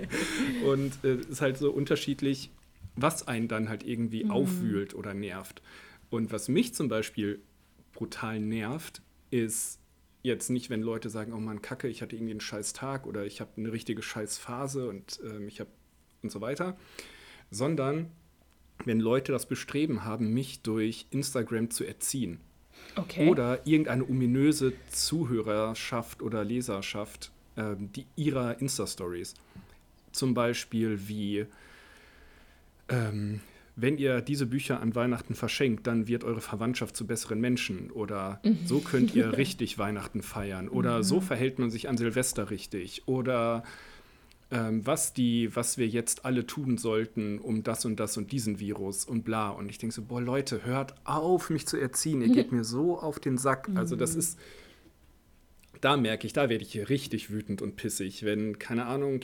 Und äh, es ist halt so unterschiedlich, was einen dann halt irgendwie Mhm. aufwühlt oder nervt. Und was mich zum Beispiel brutal nervt, ist jetzt nicht, wenn Leute sagen, oh Mann, Kacke, ich hatte irgendwie einen scheiß Tag oder ich habe eine richtige scheiß Phase und ähm, ich habe und so weiter, sondern wenn Leute das Bestreben haben, mich durch Instagram zu erziehen. Okay. Oder irgendeine ominöse Zuhörerschaft oder Leserschaft ähm, die ihrer Insta-Stories. Zum Beispiel wie, ähm, wenn ihr diese Bücher an Weihnachten verschenkt, dann wird eure Verwandtschaft zu besseren Menschen. Oder so könnt ihr richtig Weihnachten feiern. Oder so verhält man sich an Silvester richtig. Oder ähm, was, die, was wir jetzt alle tun sollten, um das und das und diesen Virus und bla. Und ich denke so, boah, Leute, hört auf, mich zu erziehen. Ihr geht mir so auf den Sack. Also das ist, da merke ich, da werde ich hier richtig wütend und pissig, wenn, keine Ahnung,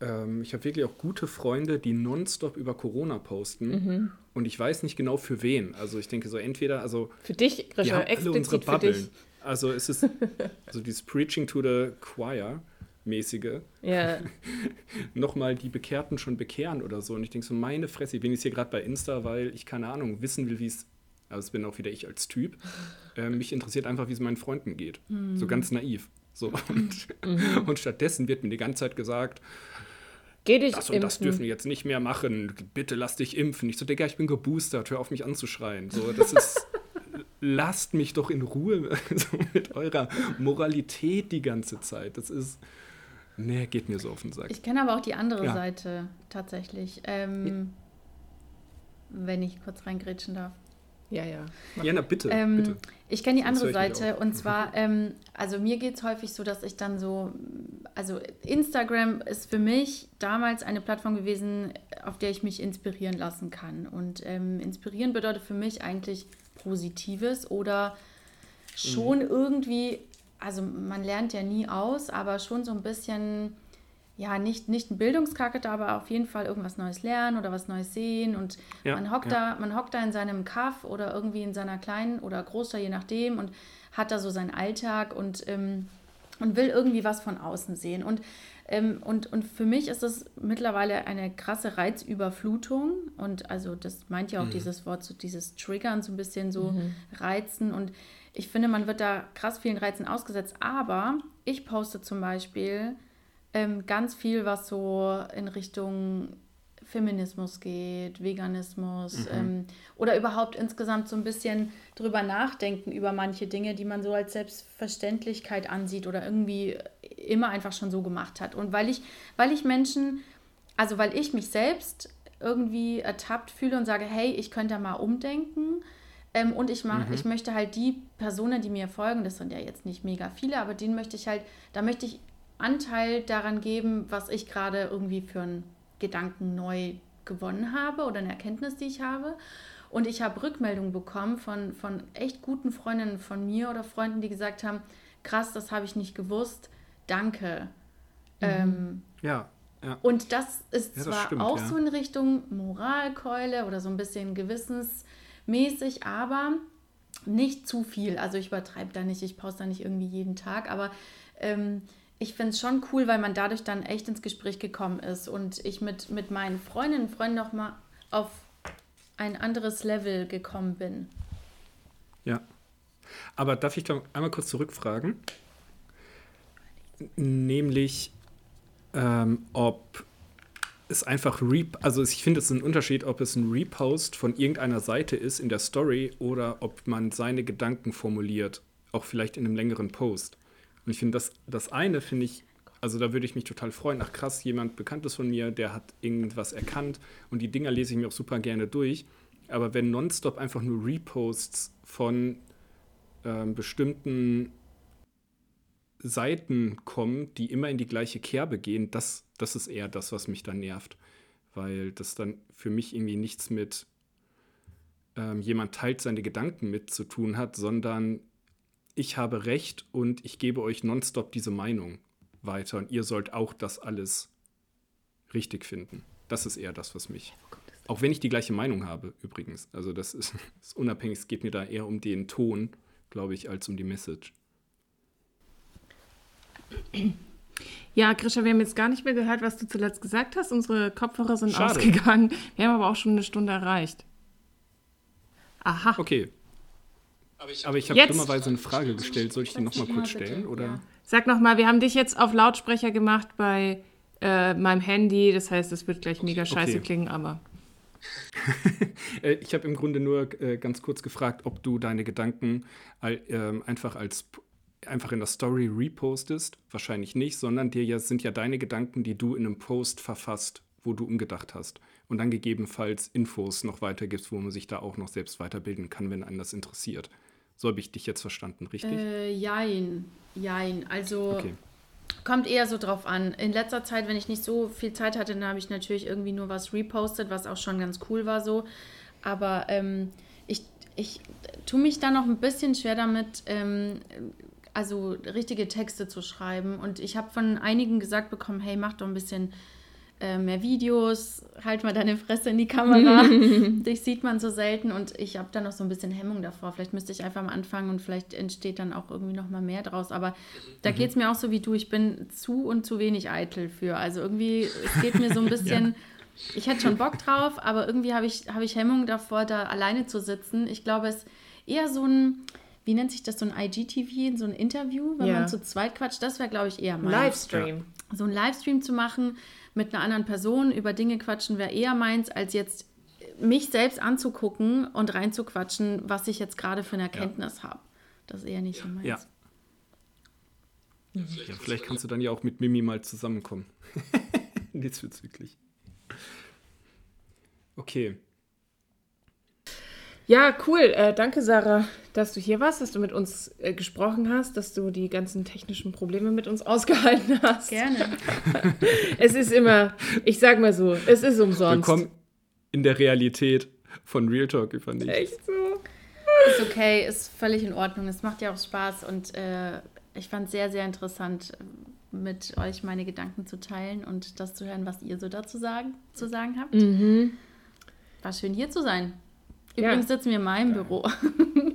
ähm, ich habe wirklich auch gute Freunde, die nonstop über Corona posten. Und ich weiß nicht genau für wen. Also ich denke so, entweder, also Für dich, Grisha, haben alle unsere explizit für dich. Also es ist, also dieses Preaching to the Choir mäßige, Ja, nochmal die Bekehrten schon bekehren oder so. Und ich denke so, meine Fresse, ich bin jetzt hier gerade bei Insta, weil ich, keine Ahnung, wissen will, wie es, also es bin auch wieder ich als Typ, äh, mich interessiert einfach, wie es meinen Freunden geht. So ganz naiv. So, und, und stattdessen wird mir die ganze Zeit gesagt, geh dich das und das impfen. dürfen wir jetzt nicht mehr machen, bitte lass dich impfen. Ich so, Digga, ich bin geboostert, hör auf mich anzuschreien. So, das ist, lasst mich doch in Ruhe so mit eurer Moralität die ganze Zeit. Das ist, nee, geht mir so auf den Sack. Ich kenne aber auch die andere Ja. Seite tatsächlich. Ähm, Wenn ich kurz reingrätschen darf. Ja, ja. Ja, na bitte, Ähm, bitte. Ich kenne die andere Seite und zwar, ähm, also mir geht es häufig so, dass ich dann so, also Instagram ist für mich damals eine Plattform gewesen, auf der ich mich inspirieren lassen kann. Und ähm, inspirieren bedeutet für mich eigentlich Positives oder schon Mhm. irgendwie, also man lernt ja nie aus, aber schon so ein bisschen ja, nicht, nicht ein Bildungscharakter, aber auf jeden Fall irgendwas Neues lernen oder was Neues sehen. Und Ja, man, hockt ja. da, man hockt da in seinem Kaff oder irgendwie in seiner kleinen oder Großstadt, je nachdem, und hat da so seinen Alltag und, ähm, und will irgendwie was von außen sehen. Und, ähm, und, und für mich ist das mittlerweile eine krasse Reizüberflutung. Und also das meint ja auch dieses Wort, so dieses Triggern, so ein bisschen so reizen. Und ich finde, man wird da krass vielen Reizen ausgesetzt. Aber ich poste zum Beispiel ähm, ganz viel, was so in Richtung Feminismus geht, Veganismus mhm. ähm, oder überhaupt insgesamt so ein bisschen drüber nachdenken über manche Dinge, die man so als Selbstverständlichkeit ansieht oder irgendwie immer einfach schon so gemacht hat. Und weil ich, weil ich Menschen, also weil ich mich selbst irgendwie ertappt fühle und sage, hey, ich könnte da mal umdenken. Ähm, und ich mach, mhm. ich möchte halt die Personen, die mir folgen, das sind ja jetzt nicht mega viele, aber denen möchte ich halt, da möchte ich Anteil daran geben, was ich gerade irgendwie für einen Gedanken neu gewonnen habe oder eine Erkenntnis, die ich habe. Und ich habe Rückmeldungen bekommen von, von echt guten Freundinnen von mir oder Freunden, die gesagt haben, krass, das habe ich nicht gewusst, danke. Mhm. Ähm, ja, ja. Und das ist ja, das zwar stimmt, auch ja. so in Richtung Moralkeule oder so ein bisschen gewissensmäßig, aber nicht zu viel. Also ich übertreibe da nicht, ich pause da nicht irgendwie jeden Tag, aber ähm, ich finde es schon cool, weil man dadurch dann echt ins Gespräch gekommen ist und ich mit, mit meinen Freundinnen und Freunden noch mal auf ein anderes Level gekommen bin. Ja. Aber darf ich doch einmal kurz zurückfragen? Nämlich, ähm, ob es einfach, Re also ich finde es ist ein Unterschied, ob es ein Repost von irgendeiner Seite ist in der Story oder ob man seine Gedanken formuliert, auch vielleicht in einem längeren Post. Und ich finde, das, das eine finde ich, also da würde ich mich total freuen. Ach krass, jemand Bekanntes von mir, der hat irgendwas erkannt und die Dinger lese ich mir auch super gerne durch. Aber wenn nonstop einfach nur Reposts von ähm, bestimmten Seiten kommen, die immer in die gleiche Kerbe gehen, das, das ist eher das, was mich dann nervt. Weil das dann für mich irgendwie nichts mit ähm, jemand teilt seine Gedanken mit zu tun hat, sondern ich habe recht und ich gebe euch nonstop diese Meinung weiter und ihr sollt auch das alles richtig finden. Das ist eher das, was mich. Auch wenn ich die gleiche Meinung habe, übrigens. Also das ist, ist unabhängig, es geht mir da eher um den Ton, glaube ich, als um die Message. Ja, Grisha, wir haben jetzt gar nicht mehr gehört, was du zuletzt gesagt hast. Unsere Kopfhörer sind Schade. ausgegangen. Wir haben aber auch schon eine Stunde erreicht. Aha. Okay, aber ich habe dummerweise eine Frage gestellt. Soll ich die nochmal kurz stellen? Oder? Ja. Sag nochmal, wir haben dich jetzt auf Lautsprecher gemacht bei äh, meinem Handy. Das heißt, es wird gleich mega scheiße okay. klingen, aber. Äh, ich habe im Grunde nur äh, ganz kurz gefragt, ob du deine Gedanken all, äh, einfach als einfach in der Story repostest. Wahrscheinlich nicht, sondern dir ja, sind ja deine Gedanken, die du in einem Post verfasst, wo du umgedacht hast. Und dann gegebenenfalls Infos noch weitergibst, wo man sich da auch noch selbst weiterbilden kann, wenn einen das interessiert. So habe ich dich jetzt verstanden, richtig? Äh, jein, jein. Also okay. kommt eher so drauf an. In letzter Zeit, wenn ich nicht so viel Zeit hatte, dann habe ich natürlich irgendwie nur was repostet, was auch schon ganz cool war so. Aber ähm, ich, ich tue mich da noch ein bisschen schwer damit, ähm, also richtige Texte zu schreiben. Und ich habe von einigen gesagt bekommen, hey, mach doch ein bisschen äh, mehr Videos, halt mal deine Fresse in die Kamera. Dich sieht man so selten und ich habe da noch so ein bisschen Hemmung davor. Vielleicht müsste ich einfach mal anfangen und vielleicht entsteht dann auch irgendwie noch mal mehr draus. Aber da mhm. geht es mir auch so wie du. Ich bin zu und zu wenig eitel für. Also irgendwie, es geht mir so ein bisschen. ja. Ich hätte schon Bock drauf, aber irgendwie habe ich, hab ich Hemmung davor, da alleine zu sitzen. Ich glaube, es ist eher so ein, wie nennt sich das, so ein IGTV, so ein Interview, wenn ja. man zu zweit quatscht. Das wäre, glaube ich, eher mein. Livestream. So ein Livestream zu machen, mit einer anderen Person über Dinge quatschen wäre eher meins, als jetzt mich selbst anzugucken und reinzuquatschen, was ich jetzt gerade für eine Erkenntnis ja. habe. Das ist eher nicht so meins. Ja. ja, vielleicht kannst du dann ja auch mit Mimi mal zusammenkommen. Diesbezüglich. Okay. Ja, cool. Äh, danke, Sarah, dass du hier warst, dass du mit uns äh, gesprochen hast, dass du die ganzen technischen Probleme mit uns ausgehalten hast. Gerne. es ist immer, ich sag mal so, es ist umsonst. Willkommen in der Realität von Real Talk über nichts. Echt so? Ist okay, ist völlig in Ordnung. Es macht ja auch Spaß und äh, ich fand es sehr, sehr interessant, mit euch meine Gedanken zu teilen und das zu hören, was ihr so dazu sagen, zu sagen habt. Mhm. War schön hier zu sein. Übrigens ja. sitzen wir in meinem Büro.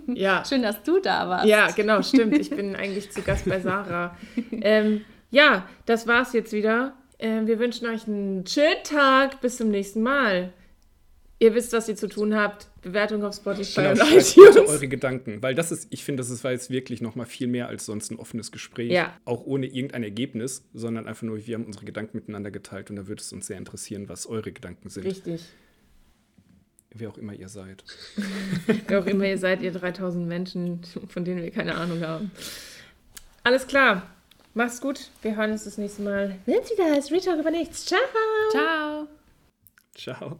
Ja. Schön, dass du da warst. Ja, genau, stimmt. Ich bin eigentlich zu Gast bei Sarah. Ähm, ja, das war's jetzt wieder. Ähm, wir wünschen euch einen schönen Tag. Bis zum nächsten Mal. Ihr wisst, was ihr zu tun habt. Bewertung auf Spotify Genau, und schreibt bitte iTunes. eure Gedanken, weil das ist, ich finde, das ist, war jetzt wirklich noch mal viel mehr als sonst ein offenes Gespräch, Ja. auch ohne irgendein Ergebnis, sondern einfach nur, wir haben unsere Gedanken miteinander geteilt und da würde es uns sehr interessieren, was eure Gedanken sind, Richtig. Wer auch immer ihr seid. Wer auch immer ihr seid, ihr 3000 Menschen, von denen wir keine Ahnung haben. Alles klar. Macht's gut. Wir hören uns das nächste Mal. Wenn's wieder heißt, Retalk über nichts. Ciao. Ciao. Ciao.